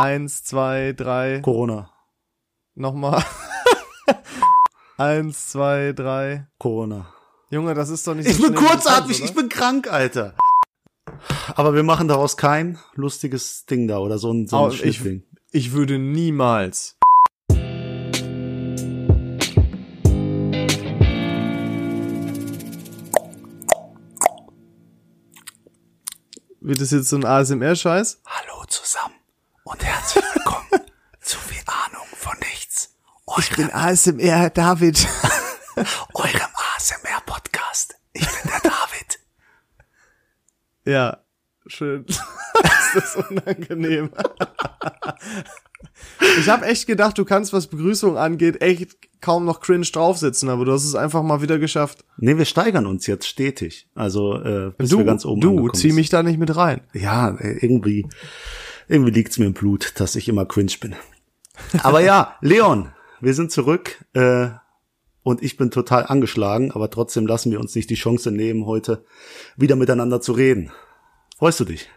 Eins, zwei, drei. Corona. Nochmal. Eins, zwei, drei. Corona. Junge, das ist doch nicht so Ich bin kurzatmig, ich bin krank, Alter. Aber wir machen daraus kein lustiges Ding da oder so ein, so ein ich, ich würde niemals. Wird das jetzt so ein ASMR-Scheiß? Hallo zusammen und herzlich willkommen zu viel Ahnung von nichts. Ich bin ASMR David. Eurem ASMR-Podcast. Ich bin der David. ja, schön. ist das unangenehm. ich habe echt gedacht, du kannst, was Begrüßung angeht, echt kaum noch cringe draufsetzen, aber du hast es einfach mal wieder geschafft. Nee, wir steigern uns jetzt stetig. Also äh, bis du, wir ganz oben du, zieh mich da nicht mit rein. Ja, äh, irgendwie, irgendwie liegt's mir im Blut, dass ich immer cringe bin. Aber ja, Leon, wir sind zurück äh, und ich bin total angeschlagen, aber trotzdem lassen wir uns nicht die Chance nehmen, heute wieder miteinander zu reden. Freust du dich?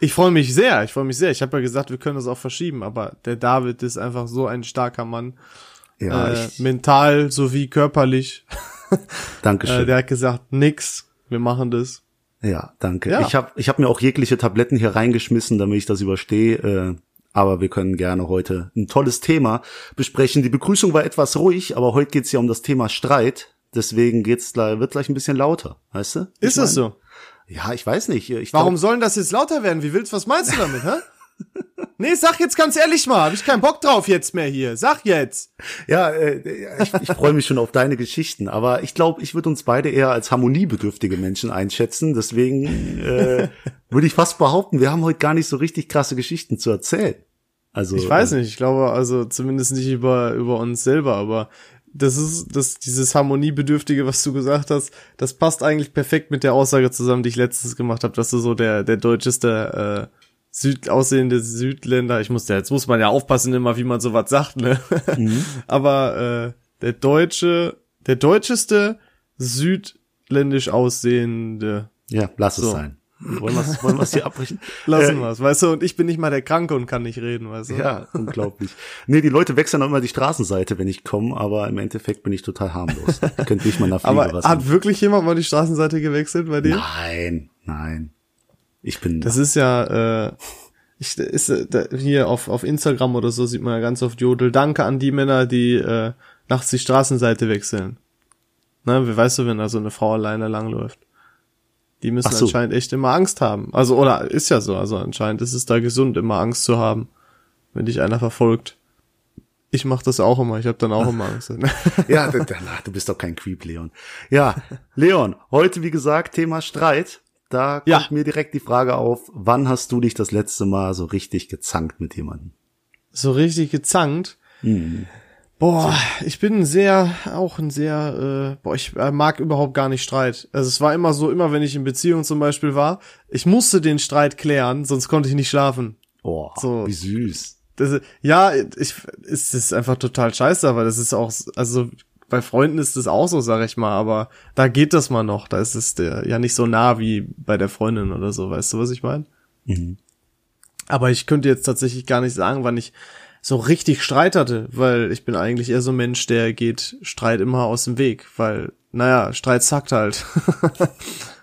Ich freue mich sehr, ich freue mich sehr. Ich habe ja gesagt, wir können das auch verschieben, aber der David ist einfach so ein starker Mann. Ja, äh, ich, mental sowie körperlich. Dankeschön. Äh, der hat gesagt, nix, wir machen das. Ja, danke. Ja. Ich habe ich hab mir auch jegliche Tabletten hier reingeschmissen, damit ich das überstehe. Äh, aber wir können gerne heute ein tolles Thema besprechen. Die Begrüßung war etwas ruhig, aber heute geht's ja um das Thema Streit. Deswegen geht's wird gleich ein bisschen lauter, weißt du? Ich Ist das mein- so? Ja, ich weiß nicht. Ich Warum glaub, soll denn das jetzt lauter werden? Wie willst, was meinst du damit, hä? Nee, sag jetzt ganz ehrlich mal, hab ich keinen Bock drauf jetzt mehr hier. Sag jetzt. Ja, äh, ich, ich freue mich schon auf deine Geschichten, aber ich glaube, ich würde uns beide eher als harmoniebedürftige Menschen einschätzen. Deswegen äh, würde ich fast behaupten, wir haben heute gar nicht so richtig krasse Geschichten zu erzählen. Also Ich weiß äh, nicht, ich glaube also zumindest nicht über, über uns selber, aber das ist, das, dieses Harmoniebedürftige, was du gesagt hast, das passt eigentlich perfekt mit der Aussage zusammen, die ich letztens gemacht habe, dass du so der, der deutscheste, äh, Süd aussehende Südländer, ich muss ja, jetzt muss man ja aufpassen immer, wie man sowas sagt, ne? Aber äh, der deutsche, der deutscheste südländisch aussehende Ja, lass es So. sein. Wollen wir es wollen wir's hier abbrechen? Lassen Äh, wir's, weißt du, und ich bin nicht mal der Kranke und kann nicht reden, weißt du? Ja, unglaublich. Nee, die Leute wechseln auch immer die Straßenseite, wenn ich komme, aber im Endeffekt bin ich total harmlos. Ich könnte nicht mal nach Fliege Aber was hat wirklich jemand mal die Straßenseite gewechselt bei dir? Nein, nein. Ich bin Das ist ja, äh, ich, ist, äh, da, hier auf, auf Instagram oder so sieht man ja ganz oft Jodel. Danke an die Männer, die äh, nachts die Straßenseite wechseln. Ne, wie weißt du, wenn da so eine Frau alleine langläuft? Die müssen so. anscheinend echt immer Angst haben. Also, oder ist ja so, also anscheinend ist es da gesund, immer Angst zu haben, wenn dich einer verfolgt. Ich mach das auch immer, ich habe dann auch immer Angst. Ja, du, du bist doch kein Creep, Leon. Ja, Leon, heute wie gesagt Thema Streit. Da kommt Ja. mir direkt die Frage auf, wann hast du dich das letzte Mal so richtig gezankt mit jemandem? so richtig gezankt. Boah, ich bin sehr, auch ein sehr, äh, boah, ich äh, mag überhaupt gar nicht Streit. Also es war immer so, immer wenn ich in Beziehung zum Beispiel war, ich musste den Streit klären, sonst konnte ich nicht schlafen. Oh, So. wie süß. Das, ja, ich, ist das einfach total scheiße, aber das ist auch, also bei Freunden ist das auch so, sag ich mal, aber da geht das mal noch, da ist es der, ja nicht so nah wie bei der Freundin oder so, weißt du, was ich meine? Mhm. Aber ich könnte jetzt tatsächlich gar nicht sagen, wann ich so richtig Streit hatte, weil ich bin eigentlich eher so ein Mensch, der geht Streit immer aus dem Weg, weil, naja, Streit zackt halt.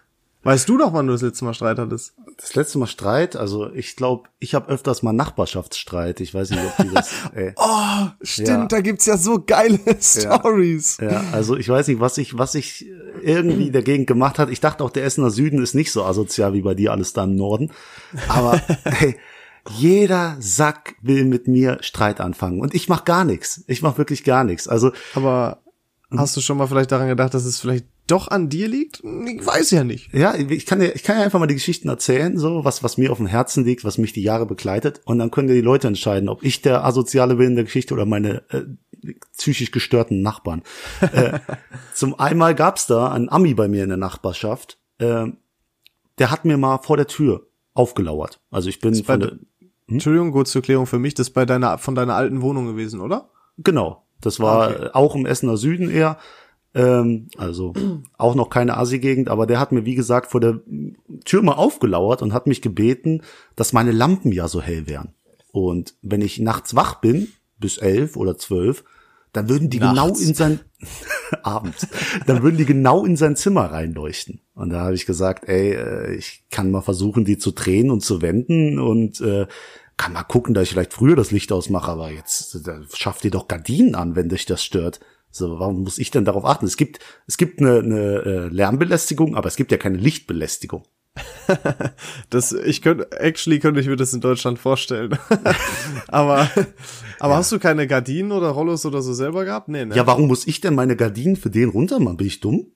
weißt du doch, wann du das letzte Mal Streit hattest? Das letzte Mal Streit, also ich glaube, ich habe öfters mal Nachbarschaftsstreit. Ich weiß nicht, ob die das. Äh, Oh, stimmt, Ja. da gibt's ja so geile Stories. Ja, also ich weiß nicht, was ich, was ich irgendwie dagegen gemacht hat. Ich dachte auch, der Essener Süden ist nicht so asozial wie bei dir alles da im Norden. Aber hey, jeder Sack will mit mir Streit anfangen. Und ich mach gar nichts. Ich mach wirklich gar nichts. Also, Aber hast du schon mal vielleicht daran gedacht, dass es vielleicht doch an dir liegt? Ich weiß ja nicht. ja, ich kann ja, ich kann ja einfach mal die Geschichten erzählen, so, was, was mir auf dem Herzen liegt, was mich die Jahre begleitet. Und dann können ja die Leute entscheiden, ob ich der Asoziale bin in der Geschichte oder meine äh, psychisch gestörten Nachbarn. äh, zum einmal gab's da einen Ami bei mir in der Nachbarschaft, äh, der hat mir mal vor der Tür aufgelauert. Also ich bin von der, de- Entschuldigung, kurz zur Klärung für mich, das ist bei deiner, von deiner alten Wohnung gewesen, oder? Genau, das war Okay. äh, auch im Essener Süden eher. Ähm, also auch noch keine Assi-Gegend, aber der hat mir, wie gesagt, vor der Tür mal aufgelauert und hat mich gebeten, dass meine Lampen ja so hell wären. Und wenn ich nachts wach bin, bis elf oder zwölf, dann würden die Nachts. genau in sein abends, dann würden die genau in sein Zimmer reinleuchten. Und da habe ich gesagt, ey, äh, ich kann mal versuchen, die zu drehen und zu wenden und äh, kann mal gucken, dass ich vielleicht früher das Licht ausmache, aber jetzt da schafft ihr doch Gardinen an, wenn dich das stört. So, warum muss ich denn darauf achten? Es gibt, es gibt eine, eine äh, Lärmbelästigung, aber es gibt ja keine Lichtbelästigung. Das, ich könnte, actually könnte ich mir das in Deutschland vorstellen. aber, aber hast du keine Gardinen oder Rollos oder so selber gehabt? Nee, ne? Ja, warum muss ich denn meine Gardinen für den runtermachen? Bin ich dumm?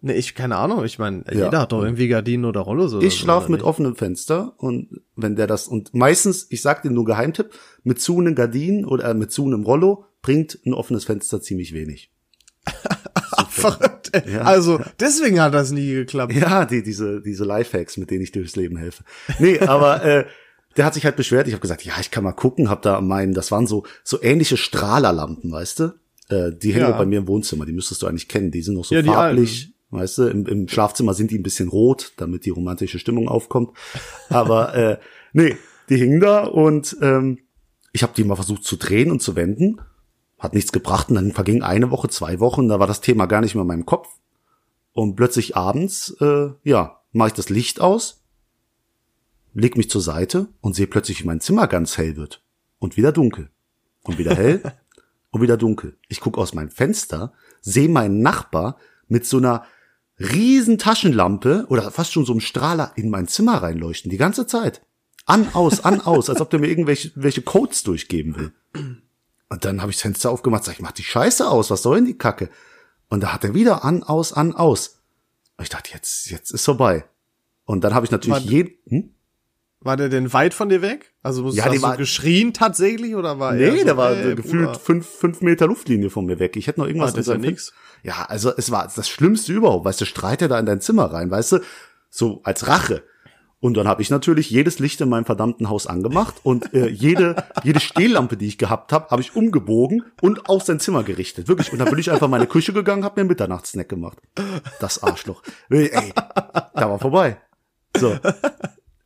Nee, ich, keine Ahnung. Ich meine, Ja. jeder hat doch irgendwie Gardinen oder Rollos oder Ich so, schlafe mit nicht? offenem Fenster und wenn der das und meistens, ich sag dir nur Geheimtipp, mit zu einem Gardinen oder äh, mit zu einem Rollo bringt ein offenes Fenster ziemlich wenig. Verrückt. Ja. Also, deswegen hat das nie geklappt. Ja, die diese diese Lifehacks, mit denen ich durchs Leben helfe. Nee, aber äh, der hat sich halt beschwert. Ich habe gesagt, ja, ich kann mal gucken. Hab da meinen, das waren so so ähnliche Strahlerlampen, weißt du? Äh, die hängen Ja. bei mir im Wohnzimmer. Die müsstest du eigentlich kennen. Die sind noch so Ja, farblich. Weißt du, im, im Schlafzimmer sind die ein bisschen rot, damit die romantische Stimmung aufkommt. Aber äh, nee, die hingen da und ähm, ich habe die mal versucht zu drehen und zu wenden. Hat nichts gebracht und dann verging eine Woche, zwei Wochen, da war das Thema gar nicht mehr in meinem Kopf. Und plötzlich abends, äh, ja, mache ich das Licht aus, leg mich zur Seite und sehe plötzlich, wie mein Zimmer ganz hell wird. Und wieder dunkel. Und wieder hell und wieder dunkel. Ich gucke aus meinem Fenster, sehe meinen Nachbar mit so einer riesen Taschenlampe oder fast schon so einem Strahler in mein Zimmer reinleuchten, die ganze Zeit. An, aus, an, aus, als ob der mir irgendwelche welche Codes durchgeben will. Und dann habe ich das Fenster aufgemacht, sag ich, mach die Scheiße aus, was soll denn die Kacke? Und da hat er wieder an, aus, an, aus. Und ich dachte, jetzt, jetzt ist vorbei. Und dann habe ich natürlich War- jeden, hm? War der denn weit von dir weg? Also musst Ja, du war- geschrien tatsächlich oder war er Nee, so, der war ey, gefühlt Bruder? fünf, fünf Meter Luftlinie von mir weg. Ich hätte noch irgendwas Ah, das ja nix. Ja, also es war das Schlimmste überhaupt, weißt du, streit er da in dein Zimmer rein, weißt du, so als Rache. Und dann habe ich natürlich jedes Licht in meinem verdammten Haus angemacht und äh, jede jede Stehlampe, die ich gehabt habe, habe ich umgebogen und auf sein Zimmer gerichtet. Wirklich. Und dann bin ich einfach in meine Küche gegangen, habe mir einen Mitternachtssnack gemacht. Das Arschloch. Ey, da war vorbei. So.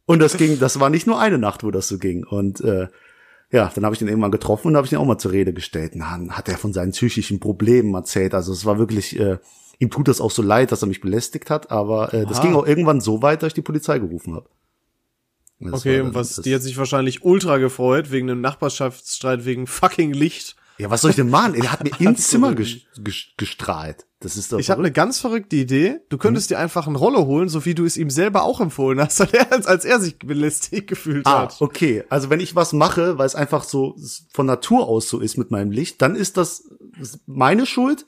Und das ging, das war nicht nur eine Nacht, wo das so ging. Und äh, ja, dann habe ich den irgendwann getroffen und habe ich ihn auch mal zur Rede gestellt. Dann hat er von seinen psychischen Problemen erzählt. Also es war wirklich, äh, ihm tut das auch so leid, dass er mich belästigt hat, aber äh, das Aha. ging auch irgendwann so weit, dass ich die Polizei gerufen habe. Das Okay, und was, die hat sich wahrscheinlich ultra gefreut wegen einem Nachbarschaftsstreit wegen fucking Licht. Ja, was soll ich denn machen? Er hat mir ins Zimmer gestrahlt. Das ist doch Ich habe eine ganz verrückte Idee. Du könntest dir einfach ein Rollo holen, so wie du es ihm selber auch empfohlen hast, als er, als er sich belästigt gefühlt Ah, hat. okay. Also wenn ich was mache, weil es einfach so von Natur aus so ist mit meinem Licht, dann ist das meine Schuld.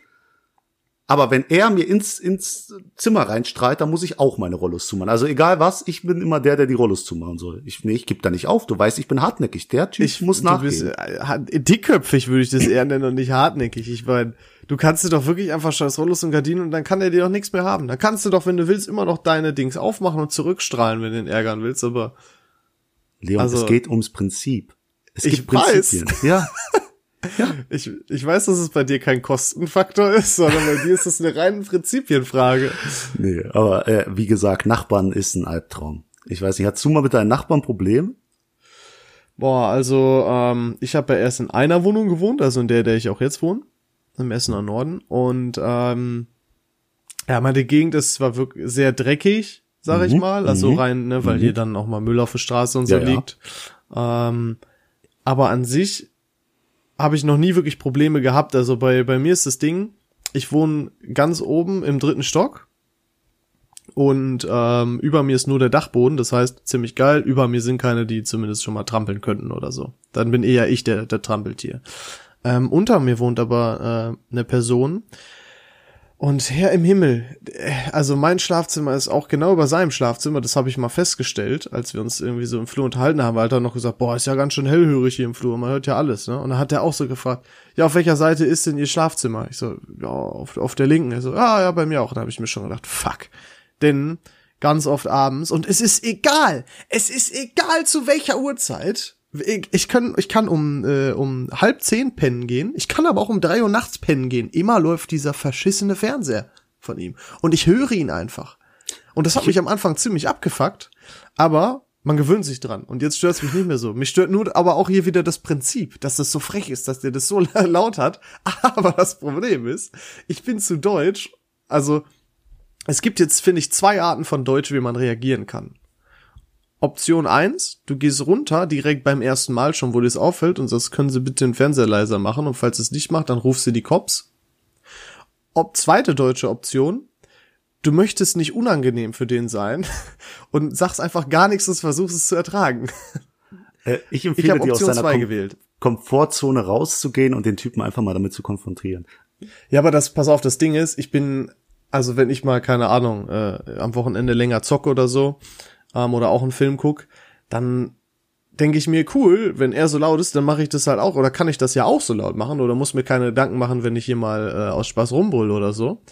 Aber wenn er mir ins, ins Zimmer reinstrahlt, dann muss ich auch meine Rollos zumachen. Also egal was, ich bin immer der, der die Rollos zumachen soll. Ich, nee, ich gebe da nicht auf. Du weißt, ich bin hartnäckig. Der Typ Ich muss du bist, nachgehen. äh, dickköpfig würde ich das eher nennen und nicht hartnäckig. Ich meine, du kannst dir doch wirklich einfach scheiß Rollos und Gardinen und dann kann er dir doch nichts mehr haben. Dann kannst du doch, wenn du willst, immer noch deine Dings aufmachen und zurückstrahlen, wenn du ihn ärgern willst, aber Leon, also- es geht ums Prinzip. Es Ich gibt weiß. Prinzipien. Ja. ich, ich weiß, dass es bei dir kein Kostenfaktor ist, sondern bei dir ist es eine reine Prinzipienfrage. Nee, aber äh, wie gesagt, Nachbarn ist ein Albtraum. Ich weiß nicht, hast du mal mit deinen Nachbarn Probleme? Boah, also ähm, ich habe ja erst in einer Wohnung gewohnt, also in der, der ich auch jetzt wohne, im Essener Norden. Und ähm, ja, meine Gegend ist zwar wirklich sehr dreckig, sag ich Mhm, mal, also mhm, rein, ne, weil mhm. hier dann auch mal Müll auf der Straße und so Ja, ja. liegt. Ähm, aber an sich habe ich noch nie wirklich Probleme gehabt. Also bei bei mir ist das Ding, ich wohne ganz oben im dritten Stock und ähm, über mir ist nur der Dachboden, das heißt ziemlich geil. Über mir sind keine, die zumindest schon mal trampeln könnten oder so. Dann bin eher ich der, der Trampeltier. Ähm, unter mir wohnt aber äh, eine Person. Und Herr im Himmel, also mein Schlafzimmer ist auch genau über seinem Schlafzimmer, das habe ich mal festgestellt, als wir uns irgendwie so im Flur unterhalten haben, weil er noch gesagt, boah, ist ja ganz schön hellhörig hier im Flur, man hört ja alles, ne? Und dann hat er auch so gefragt, ja, auf welcher Seite ist denn Ihr Schlafzimmer? Ich so, ja, auf, auf der linken. Er so, ah, ja, bei mir auch. Dann habe ich mir schon gedacht, fuck. Denn ganz oft abends, und es ist egal, es ist egal zu welcher Uhrzeit, ich, ich kann, ich kann um, äh, um halb zehn pennen gehen. Ich kann aber auch um drei Uhr nachts pennen gehen. Immer läuft dieser verschissene Fernseher von ihm. Und ich höre ihn einfach. Und das hat mich am Anfang ziemlich abgefuckt. Aber Man gewöhnt sich dran. Und jetzt stört es mich nicht mehr so. Mich stört nur aber auch hier wieder das Prinzip, dass das so frech ist, dass der das so laut hat. Aber das Problem ist, ich bin zu deutsch. Also, es gibt jetzt, finde ich, zwei Arten von Deutsch, wie man reagieren kann. Option eins: du gehst runter, direkt beim ersten Mal schon, wo dir es auffällt, und sagst, können Sie bitte den Fernseher leiser machen, und falls es nicht macht, dann rufst du die Cops. Ob zweite deutsche Option, du möchtest nicht unangenehm für den sein und sagst einfach gar nichts und versuchst es zu ertragen. Äh, ich empfehle ich dir aus deiner gewählt. Komfortzone rauszugehen und den Typen einfach mal damit zu konfrontieren. Ja, aber das, pass auf, das Ding ist, ich bin, also wenn ich mal, keine Ahnung, äh, am Wochenende länger zocke oder so, ähm, oder auch einen Film guck, dann denke ich mir, cool, wenn er so laut ist, dann mache ich das halt auch, oder kann ich das ja auch so laut machen, oder muss mir keine Gedanken machen, wenn ich hier mal äh, aus Spaß rumbrüll oder so.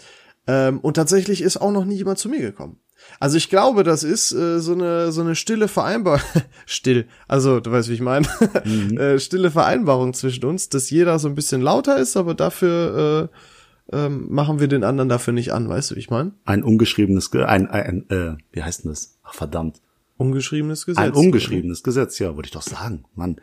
Ähm, und tatsächlich ist auch noch nie jemand zu mir gekommen. Also ich glaube, das ist äh, so eine so eine stille Vereinbarung, still, also du weißt, wie ich meine, mhm. äh, stille Vereinbarung zwischen uns, dass jeder so ein bisschen lauter ist, aber dafür äh, ähm, machen wir den anderen dafür nicht an, weißt du, wie ich meine? Ein ungeschriebenes, ein, ein äh, wie heißt denn das? Ach verdammt. Ungeschriebenes Gesetz. Ein ungeschriebenes Gesetz, ja, wollte ich doch sagen, Mann.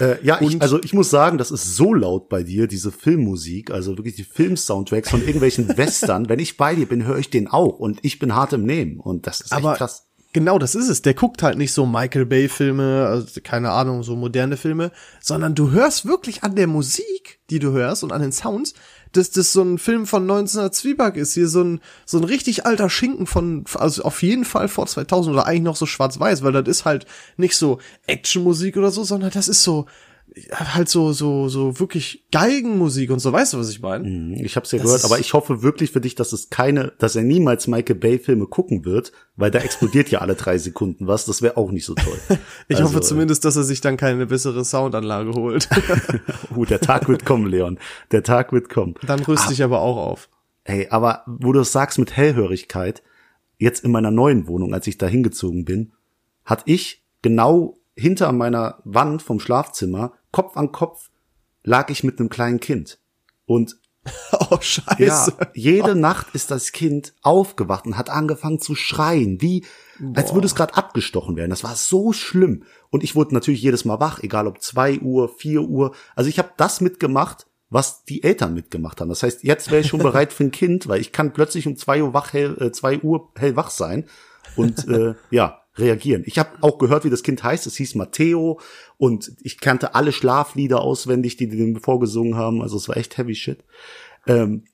Äh, ja, ich, also ich muss sagen, das ist so laut bei dir, diese Filmmusik, also wirklich die Filmsoundtracks von irgendwelchen Western. Wenn ich bei dir bin, höre ich den auch und ich bin hart im Nehmen und das ist Aber echt krass. Genau, das ist es. Der guckt halt nicht so Michael Bay Filme, also keine Ahnung, so moderne Filme, sondern du hörst wirklich an der Musik, die du hörst und an den Sounds, dass das so ein Film von 1900 Zwieback ist, hier so ein, so ein richtig alter Schinken von, also auf jeden Fall vor 2000 oder eigentlich noch so schwarz-weiß, weil das ist halt nicht so Actionmusik oder so, sondern das ist so, halt so so so wirklich Geigenmusik und so. Weißt du was ich meine? Mhm, ich hab's ja das gehört aber ich hoffe wirklich für dich dass es keine dass er niemals Michael Bay Filme gucken wird weil da explodiert ja alle drei Sekunden was. Das wäre auch nicht so toll. Ich also, hoffe zumindest dass er sich dann keine bessere Soundanlage holt. Uh, der Tag wird kommen Leon. Der Tag wird kommen. Dann rüste ah, ich aber auch auf. Hey aber wo du es sagst mit Hellhörigkeit jetzt in meiner neuen Wohnung als ich da hingezogen bin hatte ich genau hinter meiner Wand vom Schlafzimmer Kopf an Kopf lag ich mit einem kleinen Kind. Und Oh, scheiße. Ja, jede oh. Nacht ist das Kind aufgewacht und hat angefangen zu schreien, wie Boah. als würde es gerade abgestochen werden. Das war so schlimm. Und ich wurde natürlich jedes Mal wach, egal ob zwei Uhr, vier Uhr. Also ich habe das mitgemacht, was die Eltern mitgemacht haben. Das heißt, jetzt wäre ich schon bereit für ein Kind, weil ich kann plötzlich um zwei Uhr wach hell, äh, zwei Uhr hellwach sein. Und äh, ja, reagieren. Ich habe auch gehört, wie das Kind heißt. Es hieß Matteo und ich kannte alle Schlaflieder auswendig, die die dem vorgesungen haben. Also es war echt heavy shit. Ähm,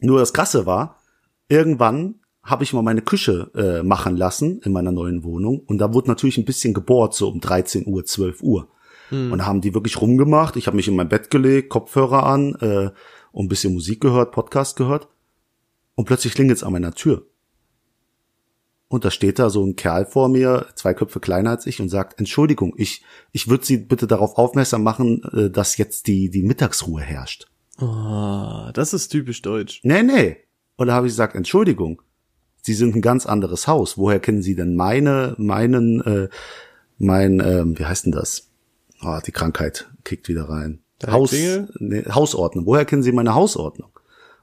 nur das Krasse war, irgendwann habe ich mal meine Küche äh, machen lassen in meiner neuen Wohnung und da wurde natürlich ein bisschen gebohrt, so um 13 Uhr, 12 Uhr. Hm. Und da haben die wirklich rumgemacht. Ich habe mich in mein Bett gelegt, Kopfhörer an äh, und ein bisschen Musik gehört, Podcast gehört. Und plötzlich klingelt's an meiner Tür. Und da steht da so ein Kerl vor mir, zwei Köpfe kleiner als ich, und sagt, Entschuldigung, ich, ich würde Sie bitte darauf aufmerksam machen, äh, dass jetzt die, die Mittagsruhe herrscht. Oh, das ist typisch deutsch. Nee, nee. Und da habe ich gesagt, Entschuldigung, Sie sind ein ganz anderes Haus. Woher kennen Sie denn meine, meinen, äh, mein, ähm, wie heißt denn das? Oh, die Krankheit kickt wieder rein. Haus, nee, Hausordnung. Woher kennen Sie meine Hausordnung?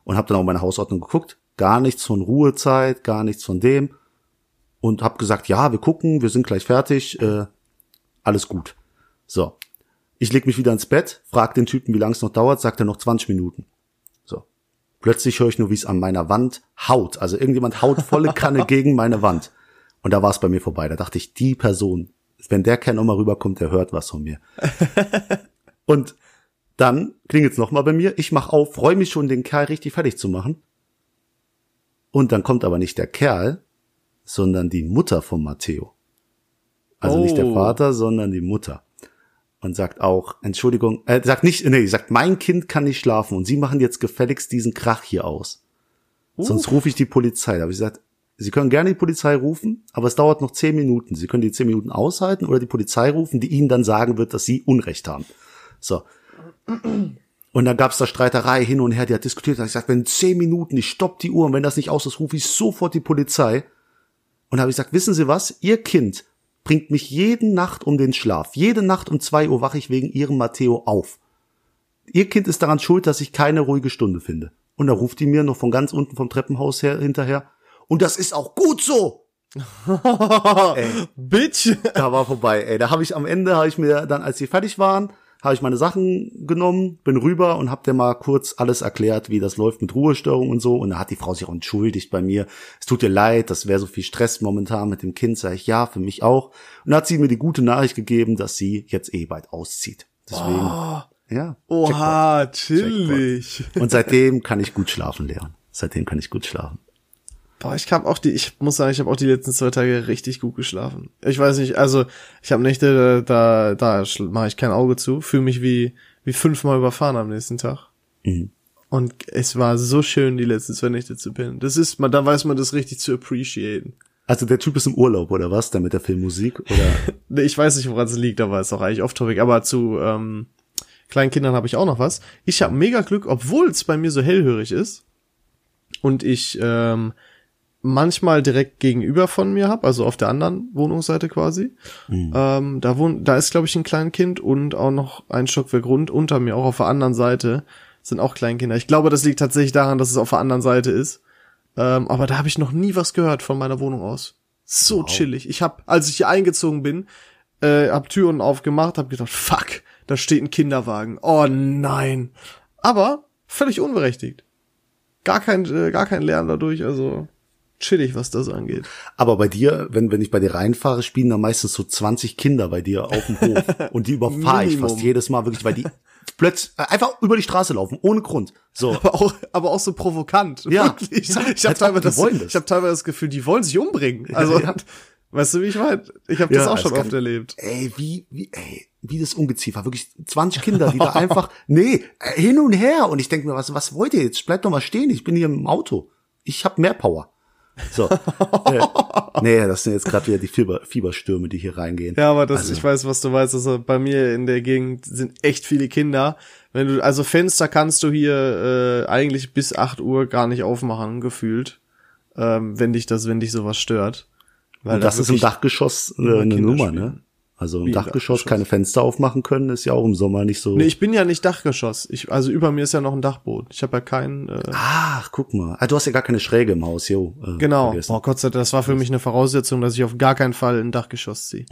Und habe dann auch meine Hausordnung geguckt. Gar nichts von Ruhezeit, gar nichts von dem und habe gesagt, ja, wir gucken, wir sind gleich fertig, äh, alles gut. So. Ich leg mich wieder ins Bett, frag den Typen, wie lange es noch dauert, sagt er noch 20 Minuten. So. Plötzlich höre ich nur, wie es an meiner Wand haut. Also irgendjemand haut volle Kanne gegen meine Wand. Und da war es bei mir vorbei. Da dachte ich, die Person, wenn der Kerl nochmal rüberkommt, der hört was von mir. und dann klingelt's nochmal bei mir. Ich mach auf, freue mich schon, den Kerl richtig fertig zu machen. Und dann kommt aber nicht der Kerl, sondern die Mutter von Matteo. Also oh. nicht der oh. Vater, sondern die Mutter. Und sagt auch, Entschuldigung, äh, sagt nicht, nee, sagt, mein Kind kann nicht schlafen und Sie machen jetzt gefälligst diesen Krach hier aus. Uh. Sonst rufe ich die Polizei. Da habe ich gesagt, Sie können gerne die Polizei rufen, aber es dauert noch zehn Minuten. Sie können die zehn Minuten aushalten oder die Polizei rufen, die Ihnen dann sagen wird, dass Sie Unrecht haben. So. Und dann gab's da Streiterei hin und her, die hat diskutiert. Da ich gesagt, wenn zehn Minuten, ich stopp die Uhr und wenn das nicht aus ist, rufe ich sofort die Polizei. Und habe ich gesagt, wissen Sie was? Ihr Kind bringt mich jeden Nacht um den Schlaf. Jede Nacht um zwei Uhr wache ich wegen Ihrem Matteo auf. Ihr Kind ist daran schuld, dass ich keine ruhige Stunde finde. Und da ruft die mir noch von ganz unten vom Treppenhaus her hinterher. Und das ist auch gut so. ey, Bitch! da war vorbei, ey. Da habe ich am Ende, habe ich mir dann, als die fertig waren, habe ich meine Sachen genommen, bin rüber und hab der mal kurz alles erklärt, wie das läuft mit Ruhestörung und so. Und da hat die Frau sich auch entschuldigt bei mir. Es tut ihr leid, das wäre so viel Stress momentan mit dem Kind. Sag ich, ja, für mich auch. Und dann hat sie mir die gute Nachricht gegeben, dass sie jetzt eh bald auszieht. Deswegen, Oh, ja. oha, chillig. Jackpot. Und seitdem kann ich gut schlafen, Leon. Seitdem kann ich gut schlafen. Boah, ich habe auch die, ich muss sagen, ich habe auch die letzten zwei Tage richtig gut geschlafen. Ich weiß nicht, also ich habe Nächte, da, da, da mache ich kein Auge zu, fühle mich wie, wie fünfmal überfahren am nächsten Tag. Mhm. Und es war so schön, die letzten zwei Nächte zu pennen. Das ist, man, da weiß man das richtig zu appreciaten. Also der Typ ist im Urlaub, oder was? Der mit der Filmmusik? Oder? Ich weiß nicht, woran es liegt, aber ist auch eigentlich off-topic. Aber zu ähm, kleinen Kindern habe ich auch noch was. Ich habe mega Glück, obwohl es bei mir so hellhörig ist und ich ähm, manchmal direkt gegenüber von mir habe, also auf der anderen Wohnungsseite quasi. Ähm, da wohnt, da ist glaube ich ein Kleinkind und auch noch ein Stockwerk rund unter mir, auch auf der anderen Seite sind auch Kleinkinder. Ich glaube, das liegt tatsächlich daran, dass es auf der anderen Seite ist. Ähm, aber da habe ich noch nie was gehört von meiner Wohnung aus. So Wow. chillig. Ich habe, als ich hier eingezogen bin, äh, hab Türen aufgemacht, hab gedacht, fuck, da steht ein Kinderwagen. Oh nein. Aber völlig unberechtigt. Gar kein, äh, gar kein Lernen dadurch, also chillig, was das angeht. Aber bei dir, wenn, wenn ich bei dir reinfahre, spielen da meistens so 20 Kinder bei dir auf dem Hof. Und die überfahre ich fast jedes Mal wirklich, weil die plötzlich äh, einfach über die Straße laufen, ohne Grund. So. Aber auch, aber auch so provokant. Ja. Wirklich. Ja, Ich habe teilweise, das, ich hab teilweise das Gefühl, die wollen sich umbringen. Also, ja. weißt du, wie ich meine? Ich habe das Ja, auch schon oft erlebt. Ey, wie, wie, ey, wie das Ungeziefer. Wirklich 20 Kinder, die da einfach, nee, äh, hin und her. Und ich denke mir, was, was wollt ihr jetzt? Bleibt doch mal stehen, ich bin hier im Auto. Ich habe mehr Power. So. äh, nee, das sind jetzt gerade wieder die Fieber, Fieberstürme, die hier reingehen. Ja, aber das, Also- ich weiß, was du weißt. Also bei mir in der Gegend sind echt viele Kinder. Wenn du, also Fenster kannst du hier äh, eigentlich bis 8 Uhr gar nicht aufmachen, gefühlt. Ähm, wenn dich das, wenn dich sowas stört. Weil Und da das ist im Dachgeschoss äh, eine Kinder Nummer, spielen. ne? Also im Dachgeschoss Dachgeschoss? keine Fenster aufmachen können, ist ja auch im Sommer nicht so. Nee, ich bin ja nicht Dachgeschoss. Ich, also über mir ist ja noch ein Dachboden. Ich habe ja keinen. Äh, Ach, guck mal. Ah, du hast ja gar keine Schräge im Haus, jo. Äh, genau. vergessen. Oh Gott sei Dank, das war für mich eine Voraussetzung, dass ich auf gar keinen Fall ein Dachgeschoss ziehe.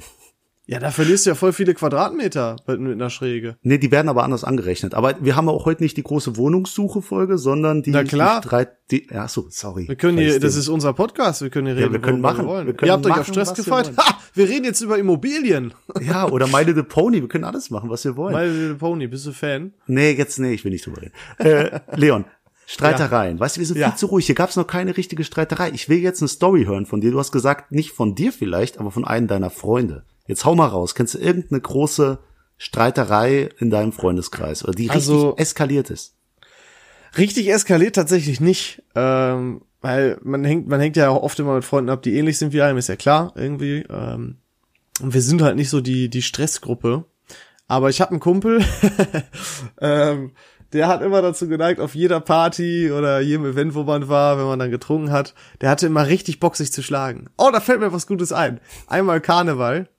Ja, da verlierst du ja voll viele Quadratmeter mit, mit einer Schräge. Nee, die werden aber anders angerechnet. Aber wir haben auch heute nicht die große Wohnungssuche-Folge, sondern die, Na klar. die drei, die, ja, so, sorry. Wir können hier, das ist unser Podcast, wir können hier reden, wir können machen. wollen. Wir können Ihr habt euch auf machen, Stress wir gefreut. Ha, wir reden jetzt über Immobilien. Ja, oder My Little Pony, wir können alles machen, was wir wollen. My Little Pony, bist du Fan? nee, jetzt, nee, ich will nicht drüber reden. Äh, Leon, Streitereien. Weißt du, wir sind Ja. viel zu ruhig. Hier gab's noch keine richtige Streiterei. Ich will jetzt eine Story hören von dir. Du hast gesagt, nicht von dir vielleicht, aber von einem deiner Freunde. Jetzt hau mal raus. Kennst du irgendeine große Streiterei in deinem Freundeskreis oder die Also- richtig eskaliert ist? Richtig eskaliert tatsächlich nicht, ähm, weil man hängt, man hängt ja auch oft immer mit Freunden ab, die ähnlich sind wie einem, ist ja klar, irgendwie. Ähm, und wir sind halt nicht so die, die Stressgruppe. Aber ich habe einen Kumpel, ähm, der hat immer dazu geneigt, auf jeder Party oder jedem Event, wo man war, wenn man dann getrunken hat, der hatte immer richtig Bock, sich zu schlagen. Oh, da fällt mir was Gutes ein. Einmal Karneval,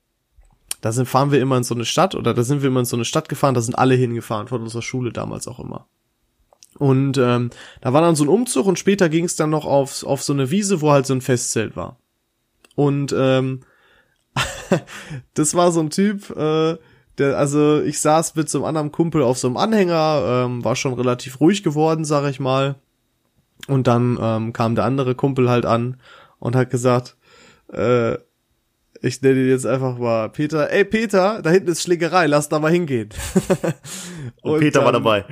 da sind, fahren wir immer in so eine Stadt oder da sind wir immer in so eine Stadt gefahren, da sind alle hingefahren, von unserer Schule damals auch immer. Und ähm, da war dann so ein Umzug und später ging es dann noch auf, auf so eine Wiese, wo halt so ein Festzelt war. Und ähm, das war so ein Typ, äh, der, also ich saß mit so einem anderen Kumpel auf so einem Anhänger, ähm, war schon relativ ruhig geworden, sag ich mal. Und dann ähm, kam der andere Kumpel halt an und hat gesagt, äh, ich nenne ihn jetzt einfach mal Peter, ey Peter, da hinten ist Schlägerei, lass da mal hingehen. Und, Peter war dann- dabei.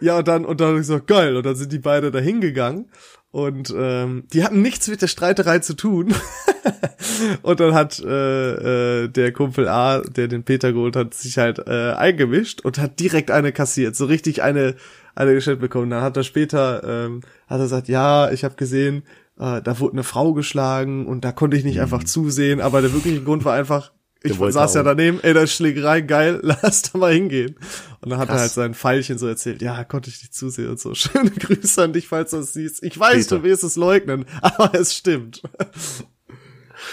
ja, und dann, und dann hab ich gesagt, geil. Und dann sind die beide da hingegangen. Und ähm, die hatten nichts mit der Streiterei zu tun. und dann hat äh, äh, der Kumpel A, der den Peter geholt hat, sich halt äh, eingemischt und hat direkt eine kassiert. So richtig eine, eine gestellt bekommen. Dann hat er später, ähm, hat er gesagt, ja, ich habe gesehen, äh, da wurde eine Frau geschlagen und da konnte ich nicht einfach zusehen. Aber der wirkliche Grund war einfach, ich Der saß ja auch. daneben, ey, da ist Schlägerei, geil, lass da mal hingehen. Und dann hat er Krass. halt sein Pfeilchen so erzählt, ja, konnte ich nicht zusehen und so. Schöne Grüße an dich, falls du das siehst. Ich weiß, Peter. du wirst es leugnen, aber es stimmt.